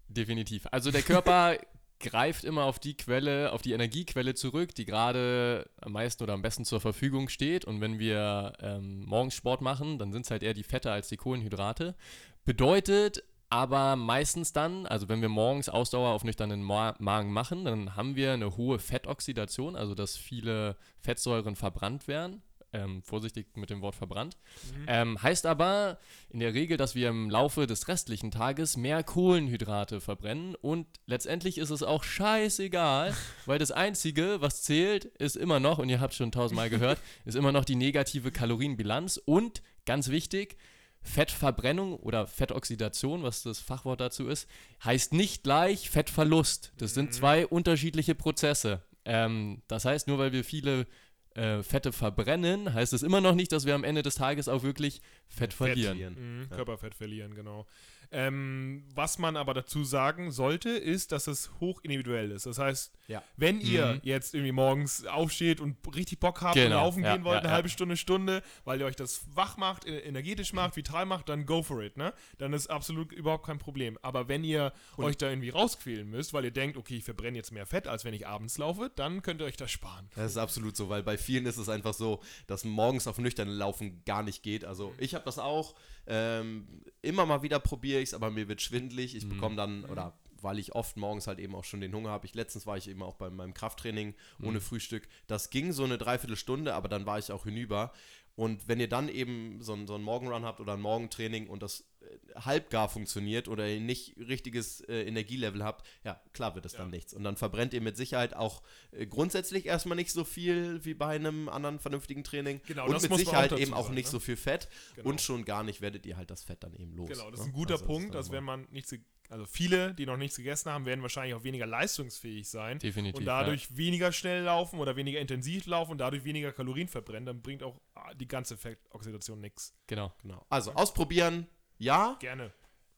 definitiv. Also der Körper greift immer auf die Quelle, auf die Energiequelle zurück, die gerade am meisten oder am besten zur Verfügung steht. Und wenn wir ähm, morgens Sport machen, dann sind es halt eher die Fette als die Kohlenhydrate. Bedeutet aber meistens dann, also wenn wir morgens Ausdauer auf nüchternen Ma Magen machen, dann haben wir eine hohe Fettoxidation, also dass viele Fettsäuren verbrannt werden. ähm, vorsichtig mit dem Wort verbrannt. Mhm. Ähm, heißt aber in der Regel, dass wir im Laufe des restlichen Tages mehr Kohlenhydrate verbrennen und letztendlich ist es auch scheißegal, weil das Einzige, was zählt, ist immer noch, und ihr habt schon tausendmal gehört, ist immer noch die negative Kalorienbilanz und ganz wichtig, Fettverbrennung oder Fettoxidation, was das Fachwort dazu ist, heißt nicht gleich Fettverlust. Das sind zwei unterschiedliche Prozesse. Ähm, das heißt, nur weil wir viele äh, Fette verbrennen, heißt es immer noch nicht, dass wir am Ende des Tages auch wirklich Fett verlieren. Mhm, Ja. Körperfett verlieren, genau. Ähm, was man aber dazu sagen sollte, ist, dass es hoch individuell ist. Das heißt, Ja. wenn ihr Mhm. jetzt irgendwie morgens aufsteht und richtig Bock habt und Genau, laufen ja, gehen wollt, ja, eine halbe Stunde, Stunde, weil ihr euch das wach macht, energetisch macht, vital macht, dann go for it, ne? Dann ist absolut überhaupt kein Problem. Aber wenn ihr euch da irgendwie rausquälen müsst, weil ihr denkt, okay, ich verbrenne jetzt mehr Fett, als wenn ich abends laufe, dann könnt ihr euch das sparen. Das ist absolut so, weil bei vielen ist es einfach so, dass morgens auf nüchterne Laufen gar nicht geht. Also ich habe das auch. Ähm, immer mal wieder probiere ich es, aber mir wird schwindlig. Ich bekomme dann, oder weil ich oft morgens halt eben auch schon den Hunger habe. Ich letztens war ich eben auch bei meinem Krafttraining ohne Frühstück. Das ging so eine Dreiviertelstunde, aber dann war ich auch hinüber. Und wenn ihr dann eben so, einen- so einen Morgenrun habt oder ein Morgentraining und das halbgar funktioniert oder ihr nicht richtiges äh, Energielevel habt, ja, klar wird es dann nichts. Und dann verbrennt ihr mit Sicherheit auch äh, grundsätzlich erstmal nicht so viel wie bei einem anderen vernünftigen Training. Genau, und das mit Sicherheit auch eben auch nicht ne? so viel Fett. Genau. Und schon gar nicht werdet ihr halt das Fett dann eben los. Genau, das ist ne? ein guter Also Punkt, dass wenn man nichts, also viele, die noch nichts gegessen haben, werden wahrscheinlich auch weniger leistungsfähig sein Definitiv. und dadurch weniger schnell laufen oder weniger intensiv laufen und dadurch weniger Kalorien verbrennen, dann bringt auch ah, die ganze Fettoxidation nichts. Ja, genau. Genau. Also ausprobieren, ja, Gerne.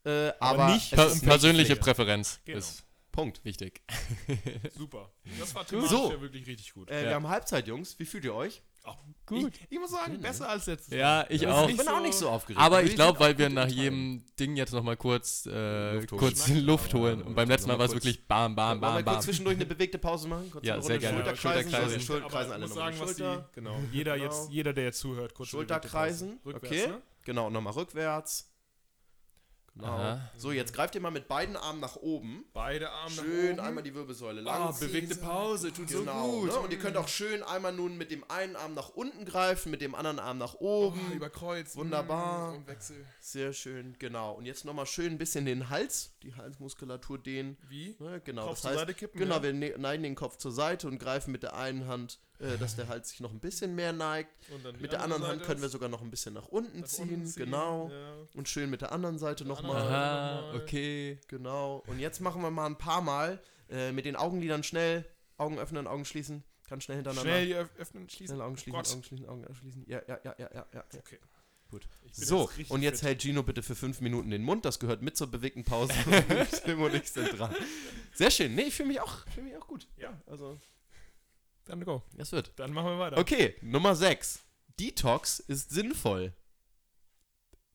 äh, aber, nicht es Per nicht persönliche Pflicht. Präferenz Genau. ist Punkt. wichtig. Super. Das war thematisch So. ja wirklich richtig gut. Äh, Ja. Wir haben Halbzeit, Jungs. Wie fühlt ihr euch? Ach, Gut. Ich, ich muss sagen, besser als letztes Ja, Mal. ich auch. Ich bin so- auch nicht so aufgeregt. Aber ich glaube, weil wir nach jedem Ding jetzt nochmal kurz, äh, Luft holen. kurz. Luft holen. Und beim letzten Mal war es kurz- wirklich bam, bam, Wollen wir bam, kurz bam. zwischendurch eine bewegte Pause machen? Kurz Ja, sehr gerne. Schulterkreisen. Schulterkreisen. Schulterkreisen Aber alle ich muss nochmal sagen, was die, Schulter. genau, jeder, Genau. jetzt, jeder, der jetzt zuhört, kurz Schulterkreisen. Rückwärts, Okay. ne? Genau, und nochmal rückwärts. Genau. So, jetzt greift ihr mal mit beiden Armen nach oben. Beide Arme nach Schön oben. einmal die Wirbelsäule Ah, lang. bewegte Pause, tut Genau. Ne? Und ihr könnt auch schön einmal nun mit dem einen Arm nach unten greifen, mit dem anderen Arm nach oben. Oh, über Kreuz. Wunderbar. Und Wechsel. Sehr schön, genau. Und jetzt nochmal schön ein bisschen den Hals, die Halsmuskulatur dehnen. Wie? Ne, genau, Kopf das zur heißt, Seite kippen, genau, ja? wir ne neigen den Kopf zur Seite und greifen mit der einen Hand, äh, dass der Hals sich noch ein bisschen mehr neigt. Und dann die Mit der andere anderen Hand Seite können wir sogar noch ein bisschen nach unten, nach ziehen, unten ziehen, genau. ja. Und schön mit der anderen Seite nochmal. Aha, okay. Genau. Und jetzt machen wir mal ein paar Mal äh, mit den Augenlidern schnell. Augen öffnen, Augen schließen. Ganz schnell hintereinander. Schnell öffnen, schließen. Schnell Augen Oh schließen, Gott. Augen schließen, Augen schließen. Ja, ja, ja, ja, ja, ja. Okay. Gut. So, richtig und jetzt fit. hält Gino bitte für fünf Minuten den Mund. Das gehört mit zur bewegten Pause. Tim und ich sind dran. Sehr schön. Nee, ich fühle mich, auch- fühl mich auch gut. Ja. Also, Dann go. das wird. Dann machen wir weiter. Okay, Nummer 6. Detox ist sinnvoll.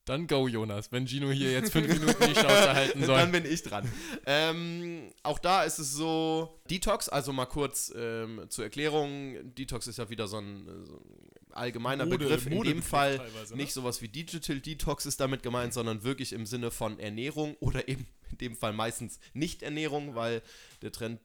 Dann go, Jonas, wenn Gino hier jetzt fünf Minuten die Schnauze halten soll. Dann bin ich dran. ähm, auch da ist es so, Detox, also mal kurz ähm, zur Erklärung. Detox ist ja wieder so ein, so ein allgemeiner Mode- Begriff. In dem Fall ne? nicht sowas wie Digital Detox ist damit gemeint, sondern wirklich im Sinne von Ernährung oder eben in dem Fall meistens nicht Ernährung, weil der Trend,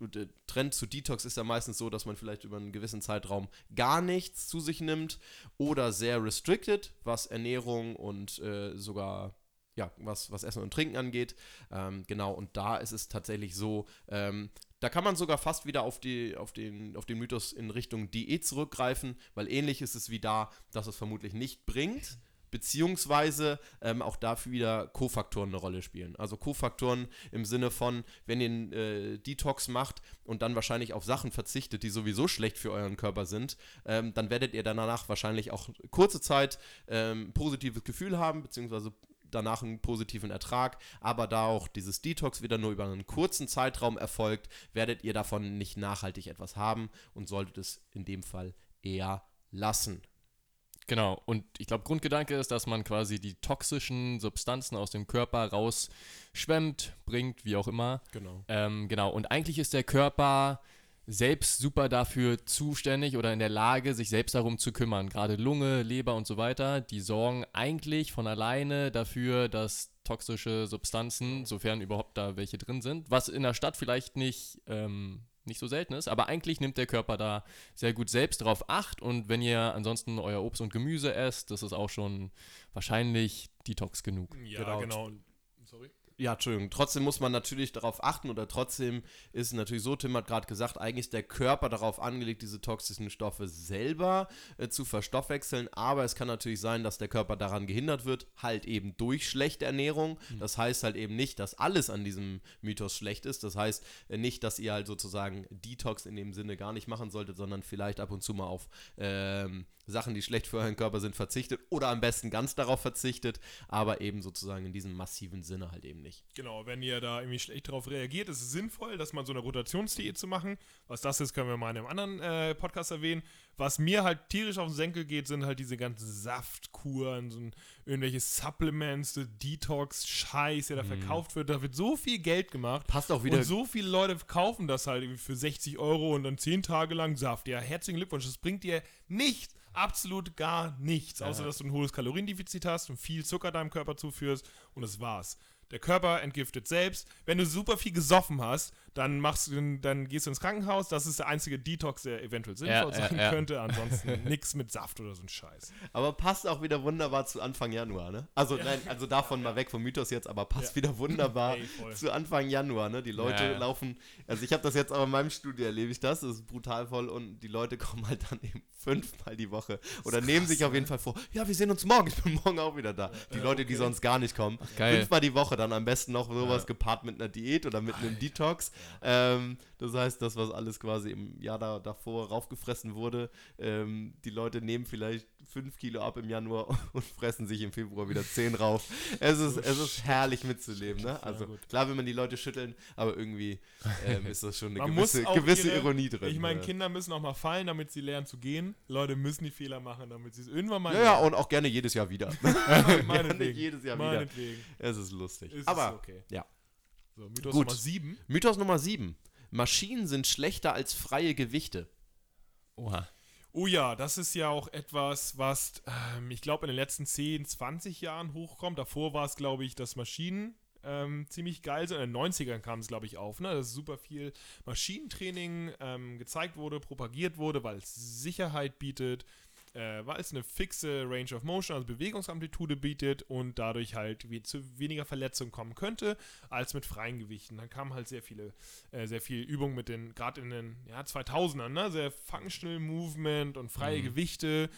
der Trend zu Detox ist ja meistens so, dass man vielleicht über einen gewissen Zeitraum gar nichts zu sich nimmt oder sehr restricted, was Ernährung und äh, sogar ja, was, was Essen und Trinken angeht. Ähm, genau, und da ist es tatsächlich so, ähm, da kann man sogar fast wieder auf, die, auf, den, auf den Mythos in Richtung Diät zurückgreifen, weil ähnlich ist es wie da, dass es vermutlich nicht bringt, beziehungsweise ähm, auch dafür wieder Kofaktoren eine Rolle spielen. Also Kofaktoren im Sinne von, wenn ihr einen äh, Detox macht und dann wahrscheinlich auf Sachen verzichtet, die sowieso schlecht für euren Körper sind, ähm, dann werdet ihr danach wahrscheinlich auch kurze Zeit ähm, positives Gefühl haben, beziehungsweise danach einen positiven Ertrag, aber da auch dieses Detox wieder nur über einen kurzen Zeitraum erfolgt, werdet ihr davon nicht nachhaltig etwas haben und solltet es in dem Fall eher lassen. Genau, und ich glaube, Grundgedanke ist, dass man quasi die toxischen Substanzen aus dem Körper rausschwemmt, bringt, wie auch immer. Genau. Ähm, genau, und eigentlich ist der Körper selbst super dafür zuständig oder in der Lage, sich selbst darum zu kümmern. Gerade Lunge, Leber und so weiter, die sorgen eigentlich von alleine dafür, dass toxische Substanzen, sofern überhaupt da welche drin sind, was in der Stadt vielleicht nicht ähm, nicht so selten ist. Aber eigentlich nimmt der Körper da sehr gut selbst drauf acht. Und wenn ihr ansonsten euer Obst und Gemüse esst, das ist auch schon wahrscheinlich Detox genug. Ja, Genau. genau. Ja, Entschuldigung. Trotzdem muss man natürlich darauf achten oder trotzdem ist es natürlich so, Tim hat gerade gesagt, eigentlich ist der Körper darauf angelegt, diese toxischen Stoffe selber äh, zu verstoffwechseln. Aber es kann natürlich sein, dass der Körper daran gehindert wird, halt eben durch schlechte Ernährung. Das heißt halt eben nicht, dass alles an diesem Mythos schlecht ist. Das heißt äh, nicht, dass ihr halt sozusagen Detox in dem Sinne gar nicht machen solltet, sondern vielleicht ab und zu mal auf ähm, Sachen, die schlecht für euren Körper sind, verzichtet oder am besten ganz darauf verzichtet, aber eben sozusagen in diesem massiven Sinne halt eben nicht. Genau, wenn ihr da irgendwie schlecht darauf reagiert, ist es sinnvoll, dass man so eine Rotationsdiät zu machen. Was das ist, können wir mal in einem anderen äh, Podcast erwähnen. Was mir halt tierisch auf den Senkel geht, sind halt diese ganzen Saftkuren, so ein, irgendwelche Supplements, so Detox-Scheiß, der da verkauft wird. Da wird so viel Geld gemacht. Passt auch wieder Und so viele Leute kaufen das halt für 60 Euro und dann 10 Tage lang Saft. Ja, herzlichen Glückwunsch. Das bringt dir nichts, absolut gar nichts. Außer, dass du ein hohes Kaloriendefizit hast und viel Zucker deinem Körper zuführst und das war's. Der Körper entgiftet selbst. Wenn du super viel gesoffen hast, dann machst du, dann gehst du ins Krankenhaus. Das ist der einzige Detox, der eventuell sinnvoll Ja, ja, sein ja. könnte. Ansonsten nichts mit Saft oder so ein Scheiß. Aber passt auch wieder wunderbar zu Anfang Januar, ne? Also nein, also davon mal weg vom Mythos jetzt, aber passt Ja. wieder wunderbar Ey, voll. zu Anfang Januar, ne? Die Leute Ja, ja. laufen, also ich habe das jetzt auch in meinem Studio erlebe ich das, das ist brutal voll und die Leute kommen halt dann eben fünfmal die Woche oder nehmen sich auf jeden Fall vor, ja, wir sehen uns morgen, ich bin morgen auch wieder da. Die Leute, die sonst gar nicht kommen, geil. fünfmal die Woche, dann am besten noch sowas gepaart mit einer Diät oder mit einem Detox. Ähm, das heißt, das, was alles quasi im Jahr da, davor raufgefressen wurde, ähm, die Leute nehmen vielleicht 5 Kilo ab im Januar und fressen sich im Februar wieder 10 rauf. Es ist, es ist herrlich mitzuleben, ne? Also klar will man die Leute schütteln, aber irgendwie ähm, ist das schon eine Man gewisse, gewisse ihre- Ironie drin. Ich meine, ja. Kinder müssen auch mal fallen, damit sie lernen zu gehen. Leute müssen die Fehler machen, damit sie es irgendwann mal ja, ja, und auch gerne jedes Jahr wieder. Meinetwegen. jedes Jahr wieder. Meinetwegen. Es ist lustig. Ist es aber okay. ja. So, Mythos Gut. Nummer 7. Mythos Nummer 7. Maschinen sind schlechter als freie Gewichte. Oha. Oh ja, das ist ja auch etwas, was ähm, ich glaube in den letzten 10, 20 Jahren hochkommt. Davor war es, glaube ich, dass Maschinen ähm, ziemlich geil sind. In den 90ern kam es, glaube ich, auf, ne? dass super viel Maschinentraining ähm, gezeigt wurde, propagiert wurde, weil es Sicherheit bietet, äh, weil es eine fixe Range of Motion, also Bewegungsamplitude bietet und dadurch halt wie zu weniger Verletzungen kommen könnte als mit freien Gewichten. Dann kamen halt sehr viele, äh, sehr viel Übung mit den, gerade in den ja, 2000ern, ne? sehr Functional Movement und freie Gewichte.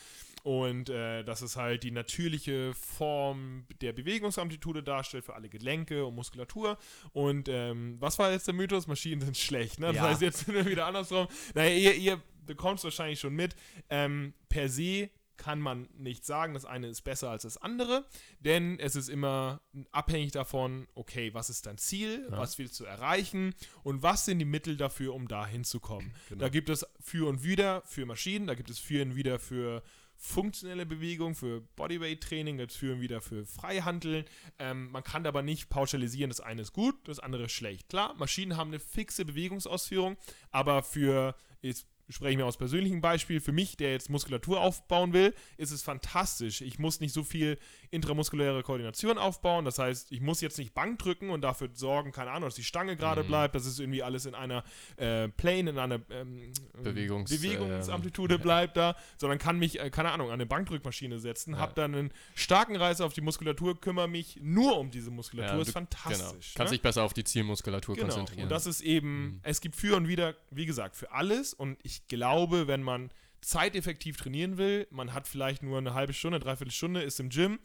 Und äh, dass es halt die natürliche Form der Bewegungsamplitude darstellt für alle Gelenke und Muskulatur. Und ähm, was war jetzt der Mythos? Maschinen sind schlecht. Ne? Das Ja. heißt, jetzt sind wir wieder andersrum. Naja, ihr, ihr bekommt es wahrscheinlich schon mit. Ähm, per se kann man nicht sagen, das eine ist besser als das andere, denn es ist immer abhängig davon, okay, was ist dein Ziel, was willst du erreichen und was sind die Mittel dafür, um da hinzukommen. Da gibt es für und wieder für Maschinen, da gibt es für und wieder für funktionelle Bewegung, für Bodyweight-Training, gibt es für und wieder für Freihandeln. Ähm, man kann aber nicht pauschalisieren, das eine ist gut, das andere ist schlecht. Klar, Maschinen haben eine fixe Bewegungsausführung, aber für, jetzt spreche ich mir aus persönlichem Beispiel, für mich, der jetzt Muskulatur aufbauen will, ist es fantastisch. Ich muss nicht so viel intramuskuläre Koordination aufbauen, das heißt, ich muss jetzt nicht Bank drücken und dafür sorgen, keine Ahnung, dass die Stange gerade bleibt, dass es irgendwie alles in einer äh, Plane, in einer ähm, Bewegungs- Bewegungsamplitude bleibt da, sondern kann mich, äh, keine Ahnung, an eine Bankdrückmaschine setzen, Ja. hab dann einen starken Reiz auf die Muskulatur, kümmere mich nur um diese Muskulatur, Ja, ist du- fantastisch. Genau. ne? Kannst dich besser auf die Zielmuskulatur Genau. konzentrieren. Und das ist eben, es gibt für und wieder, wie gesagt, für alles. Und ich glaube, wenn man zeiteffektiv trainieren will, man hat vielleicht nur eine halbe Stunde, dreiviertel Stunde, ist im Gym,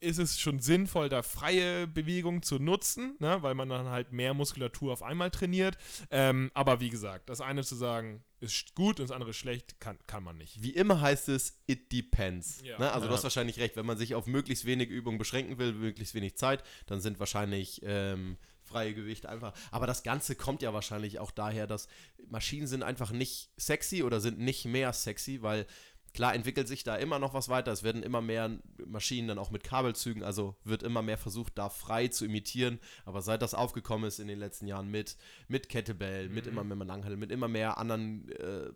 ist es schon sinnvoll, da freie Bewegung zu nutzen, ne? weil man dann halt mehr Muskulatur auf einmal trainiert. Ähm, aber wie gesagt, das eine zu sagen, ist gut und das andere schlecht, kann, kann man nicht. Wie immer heißt es, it depends. Ja. ne? Also du Ja. hast wahrscheinlich recht, wenn man sich auf möglichst wenig Übungen beschränken will, möglichst wenig Zeit, dann sind wahrscheinlich ähm, freie Gewichte einfach. Aber das Ganze kommt ja wahrscheinlich auch daher, dass Maschinen sind einfach nicht sexy oder sind nicht mehr sexy, weil klar entwickelt sich da immer noch was weiter. Es werden immer mehr Maschinen dann auch mit Kabelzügen, also wird immer mehr versucht, da frei zu imitieren. Aber seit das aufgekommen ist in den letzten Jahren mit, mit Kettlebell, mit immer mehr Langhandel, mit immer mehr anderen äh,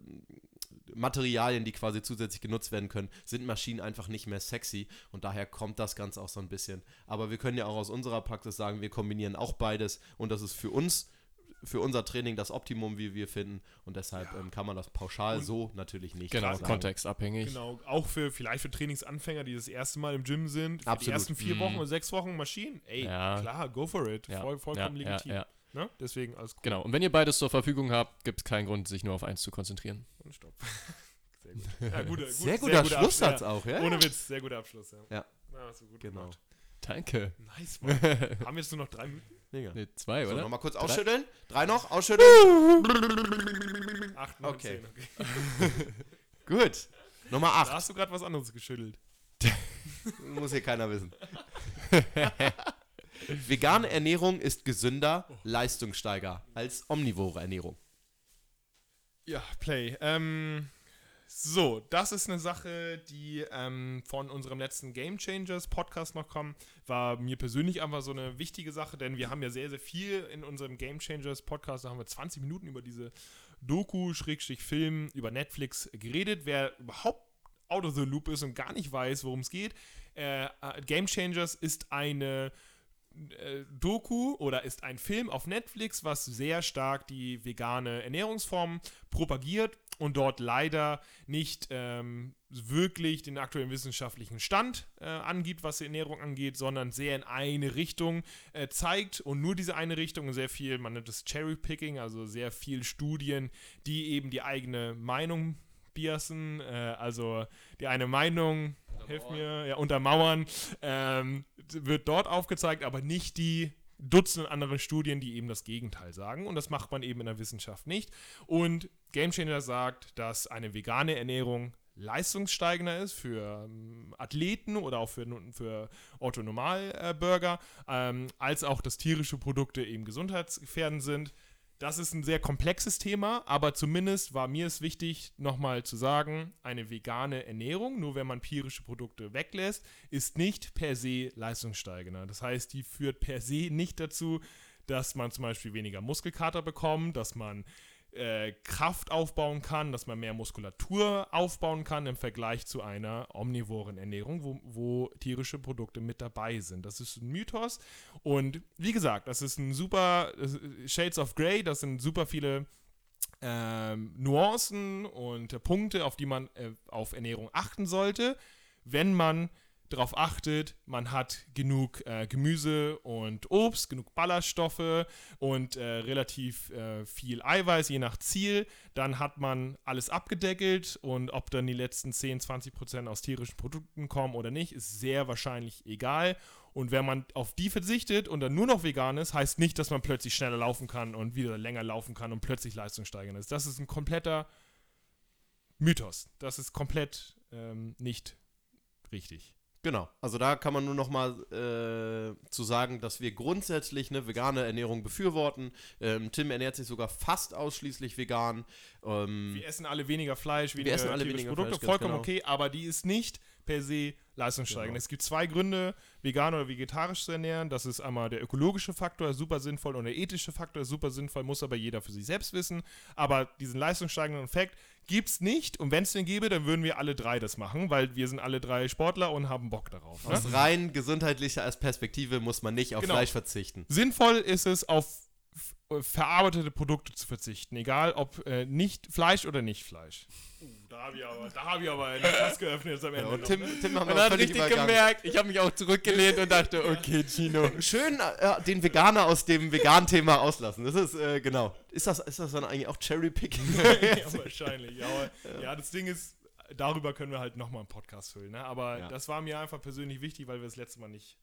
Materialien, die quasi zusätzlich genutzt werden können, sind Maschinen einfach nicht mehr sexy und daher kommt das Ganze auch so ein bisschen. Aber wir können ja auch aus unserer Praxis sagen, wir kombinieren auch beides und das ist für uns für unser Training das Optimum, wie wir finden. Und deshalb Ja. ähm, kann man das pauschal Und- so natürlich nicht Genau, sagen. kontextabhängig. Genau, auch für vielleicht für Trainingsanfänger, die das erste Mal im Gym sind, für die Absolut. ersten vier Mhm. Wochen oder sechs Wochen Maschinen, ey, Ja. klar, go for it. Ja, Voll, vollkommen ja, legitim. Ja, ja. Ne? Deswegen alles cool. Genau. Und wenn ihr beides zur Verfügung habt, gibt es keinen Grund, sich nur auf eins zu konzentrieren. Und stopp. Sehr gut. Ja, gute, gut, Sehr guter guter Schlusssatz Abschluss, auch, ja? ja. Ohne Witz, sehr guter Abschluss, ja. Ja. ja hast du gut Genau. gemacht. Danke. Nice, Mann. Haben wir jetzt nur noch drei Minuten? Mega. Ne, zwei, So, oder? nochmal kurz Drei? ausschütteln. Drei noch, ausschütteln. Acht, neun, Okay. zehn, okay. Gut. Nummer Da 8. hast du gerade was anderes geschüttelt. Muss hier keiner wissen. Vegane Ernährung ist gesünder, Leistungssteiger als omnivore Ernährung. Ja, Play. Ähm, so, das ist eine Sache, die ähm, von unserem letzten Game Changers Podcast noch kommt. War mir persönlich einfach so eine wichtige Sache, denn wir haben ja sehr, sehr viel in unserem Game Changers Podcast. Da haben wir 20 Minuten über diese Doku-Film über Netflix geredet. Wer überhaupt out of the loop ist und gar nicht weiß, worum es geht, äh, äh, Game Changers ist eine Doku oder ist ein Film auf Netflix, was sehr stark die vegane Ernährungsform propagiert und dort leider nicht ähm, wirklich den aktuellen wissenschaftlichen Stand äh, angibt, was die Ernährung angeht, sondern sehr in eine Richtung äh, zeigt und nur diese eine Richtung und sehr viel, man nennt es Cherry-Picking, also sehr viel Studien, die eben die eigene Meinung biasen, äh, also die eine Meinung, hilf mir, ja, untermauern, ähm, wird dort aufgezeigt, aber nicht die Dutzende andere Studien, die eben das Gegenteil sagen. Und das macht man eben in der Wissenschaft nicht. Und Game Changer sagt, dass eine vegane Ernährung leistungssteigender ist für ähm, Athleten oder auch für, für Otto-Normal-Bürger, ähm, als auch, dass tierische Produkte eben gesundheitsgefährdend sind. Das ist ein sehr komplexes Thema, aber zumindest war mir es wichtig, nochmal zu sagen, eine vegane Ernährung, nur wenn man tierische Produkte weglässt, ist nicht per se leistungssteigender. Das heißt, die führt per se nicht dazu, dass man zum Beispiel weniger Muskelkater bekommt, dass man äh, Kraft aufbauen kann, dass man mehr Muskulatur aufbauen kann im Vergleich zu einer omnivoren Ernährung, wo, wo tierische Produkte mit dabei sind. Das ist ein Mythos. Und wie gesagt, das ist ein super Shades of Grey, das sind super viele ähm, Nuancen und Punkte, auf die man äh, auf Ernährung achten sollte, wenn man darauf achtet, man hat genug äh, Gemüse und Obst, genug Ballaststoffe und äh, relativ äh, viel Eiweiß, je nach Ziel, dann hat man alles abgedeckelt und ob dann die letzten 10, 20 Prozent aus tierischen Produkten kommen oder nicht, ist sehr wahrscheinlich egal. Und wenn man auf die verzichtet und dann nur noch vegan ist, heißt nicht, dass man plötzlich schneller laufen kann und wieder länger laufen kann und plötzlich leistungssteigend ist. Das ist ein kompletter Mythos. Das ist komplett ähm, nicht richtig. Genau, also da kann man nur noch mal äh, zu sagen, dass wir grundsätzlich eine vegane Ernährung befürworten. Ähm, Tim ernährt sich sogar fast ausschließlich vegan. Ähm, Wir essen alle weniger Fleisch, weniger essen alle weniger Produkte, Fleisch, vollkommen genau. okay, aber die ist nicht per se leistungssteigend. Genau. Es gibt zwei Gründe, vegan oder vegetarisch zu ernähren. Das ist einmal der ökologische Faktor, ist super sinnvoll, und der ethische Faktor, ist super sinnvoll, muss aber jeder für sich selbst wissen. Aber diesen leistungssteigenden Effekt gibt es nicht. Und wenn es den gäbe, dann würden wir alle drei das machen, weil wir sind alle drei Sportler und haben Bock darauf. Ne? aus rein gesundheitlicher Perspektive muss man nicht auf Genau. Fleisch verzichten. Sinnvoll ist es, auf äh, verarbeitete Produkte zu verzichten, egal ob äh, nicht Fleisch oder nicht Fleisch. Da habe ich aber, da habe ich aber ein Fass geöffnet jetzt am Ende. Ja, und Tim, ne? Tim haben wir hat richtig übergangen. gemerkt, ich habe mich auch zurückgelehnt und dachte, okay, Gino. Schön äh, den Veganer aus dem Vegan-Thema auslassen. Das ist, äh, genau. Ist das, ist das dann eigentlich auch Cherry-Picking? ja, wahrscheinlich. Aber ja, das Ding ist, darüber können wir halt nochmal einen Podcast füllen. Ne? Aber Ja. das war mir einfach persönlich wichtig, weil wir das letzte Mal nicht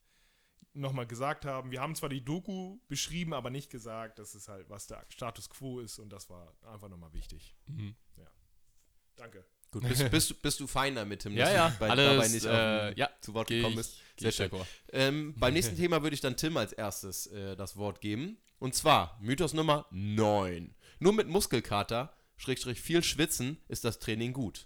nochmal gesagt haben. Wir haben zwar die Doku beschrieben, aber nicht gesagt, dass es halt, was der Status quo ist und das war einfach nochmal wichtig. Mhm. Danke. Gut, bist, bist, du- bist du fein damit, Tim? Ja, dass ja, bei, alles, dabei nicht äh, ja, zu Wort gekommen bist? Sehr Sehr schön. Ähm, beim nächsten Thema würde ich dann Tim als erstes äh, das Wort geben. Und zwar Mythos Nummer 9. Nur mit Muskelkater, Schrägstrich viel Schwitzen, ist das Training gut.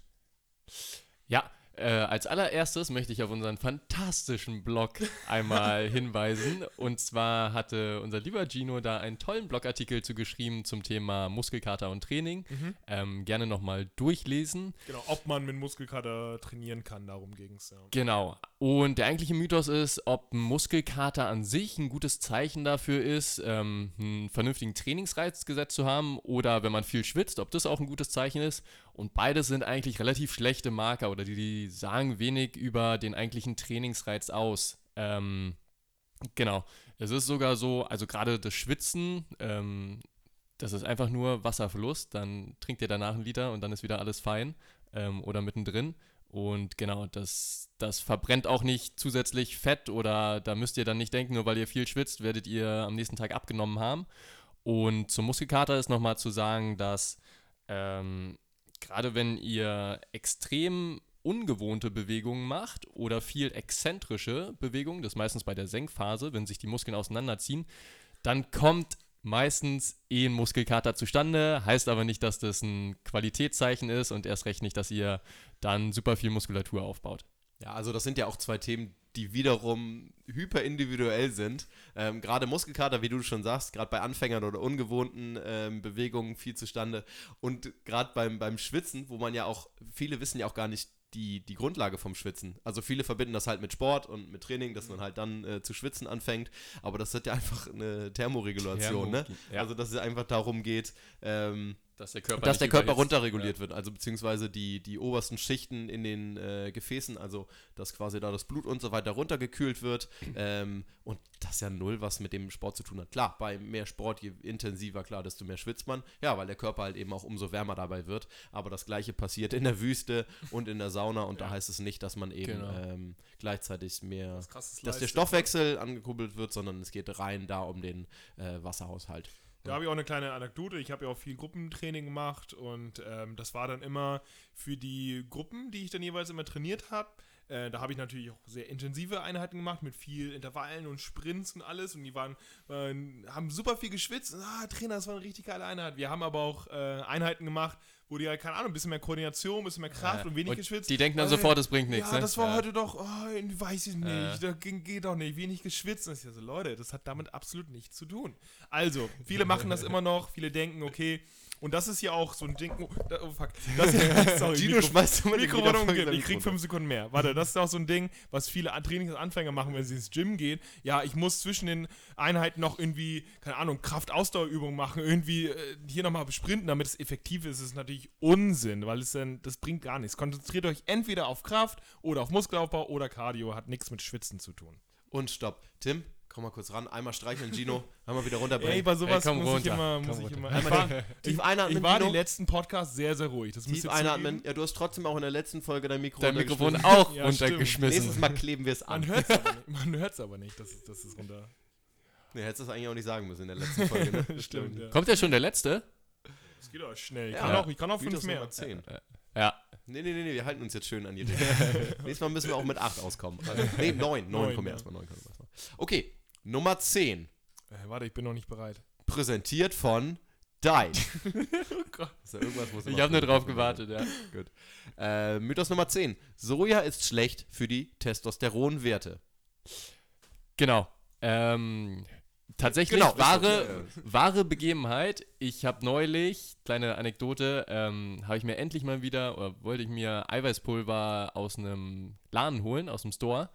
Ja, äh, als allererstes möchte ich auf unseren fantastischen Blog einmal hinweisen. Und zwar hatte unser lieber Gino da einen tollen Blogartikel zu geschrieben zum Thema Muskelkater und Training. Ähm, gerne nochmal durchlesen. Genau, ob man mit Muskelkater trainieren kann, darum ging es. Ja. Genau. Und der eigentliche Mythos ist, ob ein Muskelkater an sich ein gutes Zeichen dafür ist, ähm, einen vernünftigen Trainingsreiz gesetzt zu haben oder wenn man viel schwitzt, ob das auch ein gutes Zeichen ist. Und beides sind eigentlich relativ schlechte Marker oder die, die sagen wenig über den eigentlichen Trainingsreiz aus. Ähm, genau. Es ist sogar so, also gerade das Schwitzen, ähm, das ist einfach nur Wasserverlust. Dann trinkt ihr danach einen Liter und dann ist wieder alles fein ähm, oder mittendrin. Und genau, das, das verbrennt auch nicht zusätzlich Fett oder da müsst ihr dann nicht denken, nur weil ihr viel schwitzt, werdet ihr am nächsten Tag abgenommen haben. Und zum Muskelkater ist nochmal zu sagen, dass ähm, gerade wenn ihr extrem ungewohnte Bewegungen macht oder viel exzentrische Bewegungen, das ist meistens bei der Senkphase, wenn sich die Muskeln auseinanderziehen, dann kommt meistens eh ein Muskelkater zustande, heißt aber nicht, dass das ein Qualitätszeichen ist und erst recht nicht, dass ihr dann super viel Muskulatur aufbaut. Ja, also das sind ja auch zwei Themen, die wiederum hyperindividuell sind. Ähm, gerade Muskelkater, wie du schon sagst, gerade bei Anfängern oder ungewohnten ähm, Bewegungen viel zustande. Und gerade beim, beim Schwitzen, wo man ja auch, viele wissen ja auch gar nicht, die, die Grundlage vom Schwitzen. Also viele verbinden das halt mit Sport und mit Training, dass man halt dann äh, zu schwitzen anfängt. Aber das ist ja einfach eine Thermoregulation, Thermo, ne? ja. Also dass es einfach darum geht, ähm, Dass der Körper, dass der Körper runterreguliert wird, also beziehungsweise die, die obersten Schichten in den äh, Gefäßen, also dass quasi da das Blut und so weiter runtergekühlt wird. Ähm, und das ja null was mit dem Sport zu tun hat. Klar, bei mehr Sport, je intensiver, klar, desto mehr schwitzt man. Ja, weil der Körper halt eben auch umso wärmer dabei wird. Aber das gleiche passiert in der Wüste und in der Sauna und da heißt es nicht, dass man eben Genau. ähm, gleichzeitig mehr, krasses dass der leistet. Stoffwechsel angekuppelt wird, sondern es geht rein da um den äh, Wasserhaushalt. Da habe ich auch eine kleine Anekdote. Ich habe ja auch viel Gruppentraining gemacht und ähm, das war dann immer für die Gruppen, die ich dann jeweils immer trainiert habe. Äh, da habe ich natürlich auch sehr intensive Einheiten gemacht mit viel Intervallen und Sprints und alles und die waren, waren haben super viel geschwitzt. Ah, Trainer, das war eine richtig geile Einheit. Wir haben aber auch äh, Einheiten gemacht, wo die halt, keine Ahnung, ein bisschen mehr Koordination, ein bisschen mehr Kraft Ja. und wenig Und geschwitzt. Die denken dann Äh, sofort, es bringt nichts. Ja, ne? das war Ja. heute doch, oh, weiß ich nicht, Äh. da ging, geht doch nicht, wenig geschwitzt. Und ich so, Leute, das hat damit absolut nichts zu tun. Also, viele machen das immer noch, viele denken, okay, und das ist ja auch so ein Ding, oh, da, oh fuck, das ist, sorry, Gino Mikro, schmeißt immer Mikro umgekippt. sein ich krieg fünf Sekunden mehr. Warte, das ist auch so ein Ding, was viele An- Trainingsanfänger machen, wenn sie ins Gym gehen. Ja, ich muss zwischen den Einheiten noch irgendwie, keine Ahnung, Kraft-Ausdauerübungen machen, irgendwie äh, hier nochmal sprinten, damit es effektiv ist. Das ist natürlich Unsinn, weil es dann, das bringt gar nichts. Konzentriert euch entweder auf Kraft oder auf Muskelaufbau oder Cardio, hat nichts mit Schwitzen zu tun. Und stopp. Tim, komm mal kurz ran. Einmal streicheln, Gino. Einmal wieder runterbringen. Ey, bei sowas Ey, muss ich runter, immer, komm muss ich immer. Ich war, tief ich, einatmen, ich war die Gino. letzten Podcasts sehr, sehr ruhig. Das Tief einatmen. Ja, du hast trotzdem auch in der letzten Folge dein Mikro Dein Mikrofon runtergeschmissen. auch Ja, runtergeschmissen. Nächstes Mal kleben wir es an. Man hört es aber nicht. Man hört's aber nicht, dass es, dass es runter. Nee, hättest du das eigentlich auch nicht sagen müssen in der letzten Folge. Ne? Stimmt, ja. Kommt ja schon der letzte? Das geht auch schnell. Ich Ja. kann auch, ich kann auch fünf mehr. 10. Ja. Nee, nee, nee, nee, wir halten uns jetzt schön an die Regeln. Nächstes Mal müssen wir auch mit 8 auskommen. Also, nee, 9. 9 Neun, kommen wir ja. erstmal. 9 kommen wir erstmal. Okay, Nummer 10. Äh, warte, ich bin noch nicht bereit. Präsentiert von Dine. Oh Gott. Muss Ich habe nur drauf gewartet, ja. Äh, Mythos Nummer 10. Soja ist schlecht für die Testosteronwerte. Genau. Ähm, tatsächlich Genau, wahre, wahre Begebenheit. Ich habe neulich, kleine Anekdote, ähm, habe ich mir endlich mal wieder, oder wollte ich mir Eiweißpulver aus einem Laden holen, aus dem Store,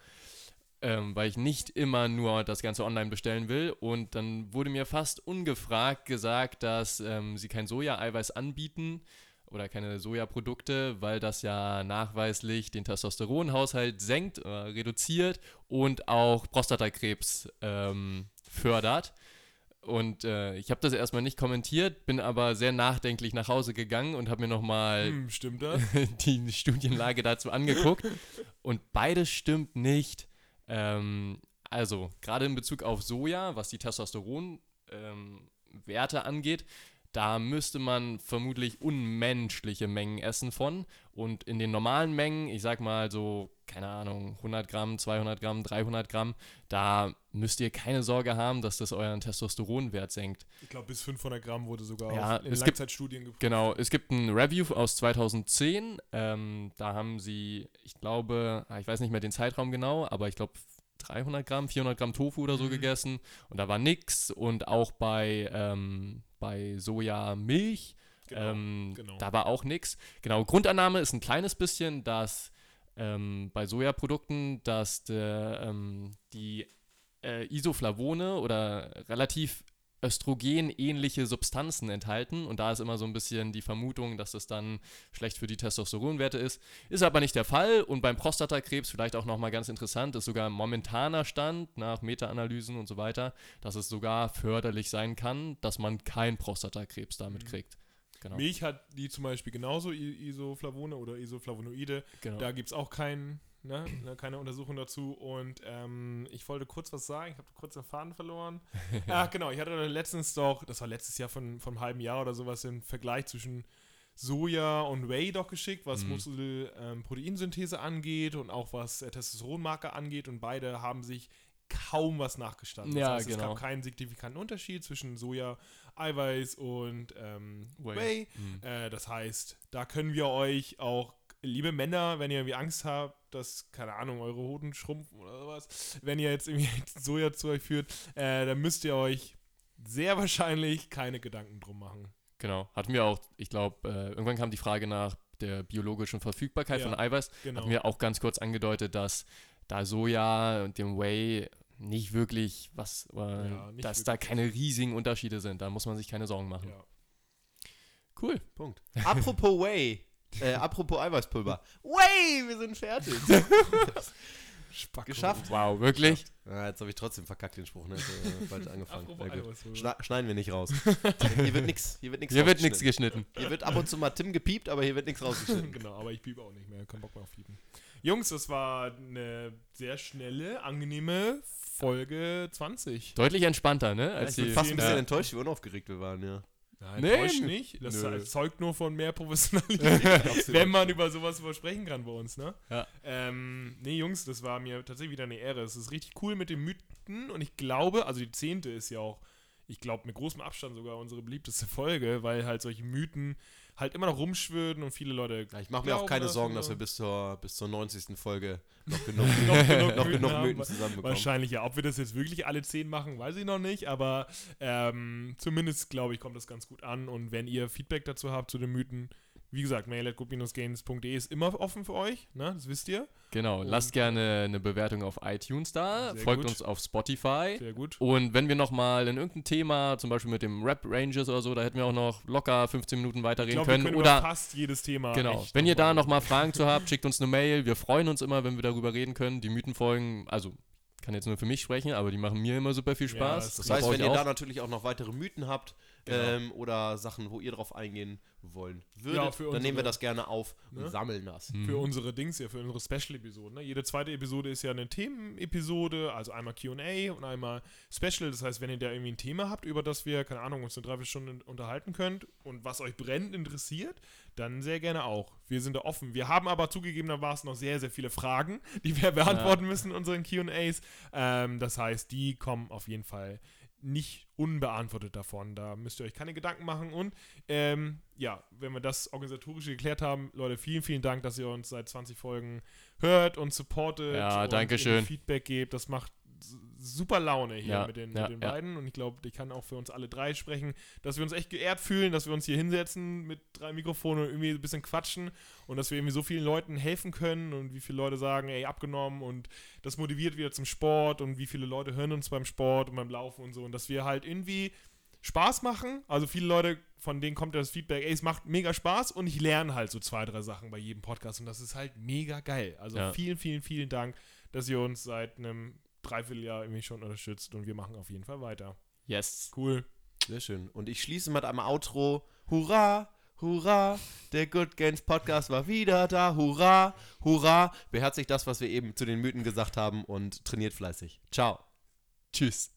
ähm, weil ich nicht immer nur das Ganze online bestellen will. Und dann wurde mir fast ungefragt gesagt, dass ähm, sie kein Soja-Eiweiß anbieten oder keine Sojaprodukte, weil das ja nachweislich den Testosteronhaushalt senkt, äh, reduziert und auch Prostatakrebs ähm, fördert. Und äh, ich habe das erstmal nicht kommentiert, bin aber sehr nachdenklich nach Hause gegangen und habe mir nochmal Hm, die Studienlage dazu angeguckt. Und beides stimmt nicht. Ähm, also, gerade in Bezug auf Soja, was die Testosteronwerte ähm, angeht, da müsste man vermutlich unmenschliche Mengen essen von. Und in den normalen Mengen, ich sag mal so, keine Ahnung, 100 Gramm, 200 Gramm, 300 Gramm, da müsst ihr keine Sorge haben, dass das euren Testosteronwert senkt. Ich glaube, bis 500 Gramm wurde sogar Ja, in es gibt- Langzeitstudien geprüft. Genau, es gibt ein Review aus 2010. Ähm, da haben sie, ich glaube, ah, ich weiß nicht mehr den Zeitraum genau, aber ich glaube 300 Gramm, 400 Gramm Tofu oder so Mhm. gegessen und da war nix. Und auch bei, ähm, bei Sojamilch, Genau, ähm, genau. da war auch nix. Genau, Grundannahme ist ein kleines bisschen, dass ähm, bei Sojaprodukten, dass der, ähm, die äh, Isoflavone oder relativ östrogenähnliche Substanzen enthalten und da ist immer so ein bisschen die Vermutung, dass das dann schlecht für die Testosteronwerte ist. Ist aber nicht der Fall und beim Prostatakrebs vielleicht auch nochmal ganz interessant, ist sogar momentaner Stand nach Meta-Analysen und so weiter, dass es sogar förderlich sein kann, dass man keinen Prostatakrebs damit Mhm. kriegt. Genau. Milch hat die zum Beispiel genauso Isoflavone oder Isoflavonoide. genau. Da gibt es auch kein, ne, ne, keine Untersuchung dazu. Und ähm, ich wollte kurz was sagen. Ich habe kurz den Faden verloren. Ach genau, ich hatte letztens doch, das war letztes Jahr von, von einem halben Jahr oder sowas, den Vergleich zwischen Soja und Whey doch geschickt, was Mhm. Muskel-Proteinsynthese angeht und auch was äh, Testosteronmarker angeht. Und beide haben sich kaum was nachgestanden. Ja, das heißt, es genau. gab keinen signifikanten Unterschied zwischen Soja, Eiweiß und ähm, Whey. Whey. Mhm. Äh, das heißt, da können wir euch auch, liebe Männer, wenn ihr irgendwie Angst habt, dass, keine Ahnung, eure Hoden schrumpfen oder sowas, wenn ihr jetzt irgendwie Soja zu euch führt, äh, dann müsst ihr euch sehr wahrscheinlich keine Gedanken drum machen. Genau. Hatten wir auch, ich glaube, äh, irgendwann kam die Frage nach der biologischen Verfügbarkeit Ja, von Eiweiß. Genau. Hatten wir auch ganz kurz angedeutet, dass da Soja und dem Whey nicht wirklich was, äh, Ja, nicht dass da wirklich. keine riesigen Unterschiede sind. Da muss man sich keine Sorgen machen. Ja. Cool. Punkt. Apropos Whey. Äh, apropos Eiweißpulver. Whey, wir sind fertig. Spacko. Geschafft. Wow, wirklich? Ah, jetzt habe ich trotzdem verkackt den Spruch, ne? Äh, falsch angefangen. Ja. Schna schneiden wir nicht raus. hier wird nichts. Hier wird nichts Hier wird nichts rausgeschnitten. geschnitten. Hier wird ab und zu mal Tim gepiept, aber hier wird nichts rausgeschnitten. genau, aber ich piep auch nicht mehr. Kein Bock mehr auf Piepen. Jungs, das war eine sehr schnelle, angenehme Folge 20. Deutlich entspannter, ne? Ja, Als ich bin fast ein bisschen ja. enttäuscht, wie unaufgeregt wir waren, ja. Nein, Nee, nicht. Das Nö. zeugt nur von mehr Professionalität, wenn man über sowas sprechen kann bei uns, ne? Ja. Ähm, nee, Jungs, das war mir tatsächlich wieder eine Ehre. Es ist richtig cool mit den Mythen und ich glaube, also die zehnte ist ja auch, ich glaube, mit großem Abstand sogar unsere beliebteste Folge, weil halt solche Mythen halt immer noch rumschwirren und viele Leute. ja ich mache mir auch keine das Sorgen, dass wir bis zur, bis zur 90. Folge noch genug, noch genug noch Mythen genug haben. Mythen zusammenbekommen. Wahrscheinlich ja. Ob wir das jetzt wirklich alle zehn machen, weiß ich noch nicht, aber ähm, zumindest glaube ich, kommt das ganz gut an. Und wenn ihr Feedback dazu habt zu den Mythen, wie gesagt, mail at good-games.de ist immer offen für euch, ne? Das wisst ihr. Genau, lasst gerne eine Bewertung auf iTunes da, folgt gut. uns auf Spotify. Sehr gut. Und wenn wir nochmal in irgendein Thema, zum Beispiel mit dem Rap Rangers oder so, da hätten wir auch noch locker 15 Minuten Ich weiterreden glaube, wir können. Oder fast jedes Thema. genau, wenn ihr da noch nochmal Fragen zu habt, schickt uns eine Mail. Wir freuen uns immer, wenn wir darüber reden können. Die Mythenfolgen, also kann jetzt nur für mich sprechen, aber die machen mir immer super viel Ja, Spaß. das Das Ich heißt, glaub, wenn ihr auch. da natürlich auch noch weitere Mythen habt Genau. ähm, oder Sachen, wo ihr drauf eingehen wollen würdet, Ja, für dann nehmen wir unsere- das gerne auf und ne? sammeln das. Mhm. für unsere Dings hier, für unsere Special-Episoden. Ne? Jede zweite Episode ist ja eine Themenepisode, also einmal QA und einmal Special. Das heißt, wenn ihr da irgendwie ein Thema habt, über das wir, keine Ahnung, uns eine Dreiviertelstunde unterhalten könnt und was euch brennend interessiert, dann sehr gerne auch. Wir sind da offen. Wir haben aber zugegebenermaßen noch sehr, sehr viele Fragen, die wir beantworten müssen in unseren QAs. Ähm, das heißt, die kommen auf jeden Fall nicht unbeantwortet davon. Da müsst ihr euch keine Gedanken machen. Und ähm, ja, wenn wir das organisatorische geklärt haben, Leute, vielen, vielen Dank, dass ihr uns seit 20 Folgen hört und supportet Ja, und danke schön. irgendwie Feedback gebt. Das macht super Laune hier Ja, mit den, ja, mit den beiden. Und ich glaube, ich kann auch für uns alle drei sprechen, dass wir uns echt geehrt fühlen, dass wir uns hier hinsetzen mit drei Mikrofonen und irgendwie ein bisschen quatschen und dass wir irgendwie so vielen Leuten helfen können und wie viele Leute sagen, ey, abgenommen und das motiviert wieder zum Sport und wie viele Leute hören uns beim Sport und beim Laufen und so und dass wir halt irgendwie Spaß machen. Also viele Leute, von denen kommt ja das Feedback, ey, es macht mega Spaß und ich lerne halt so zwei, drei Sachen bei jedem Podcast und das ist halt mega geil. Also Ja. vielen, vielen, vielen Dank, dass ihr uns seit einem Dreivierteljahr irgendwie schon unterstützt und wir machen auf jeden Fall weiter. Yes. Cool. Sehr schön. Und ich schließe mit einem Outro. Hurra! Hurra! Der Good Games Podcast war wieder da. Hurra! Hurra! Beherzigt das, was wir eben zu den Mythen gesagt haben und trainiert fleißig. Ciao. Tschüss.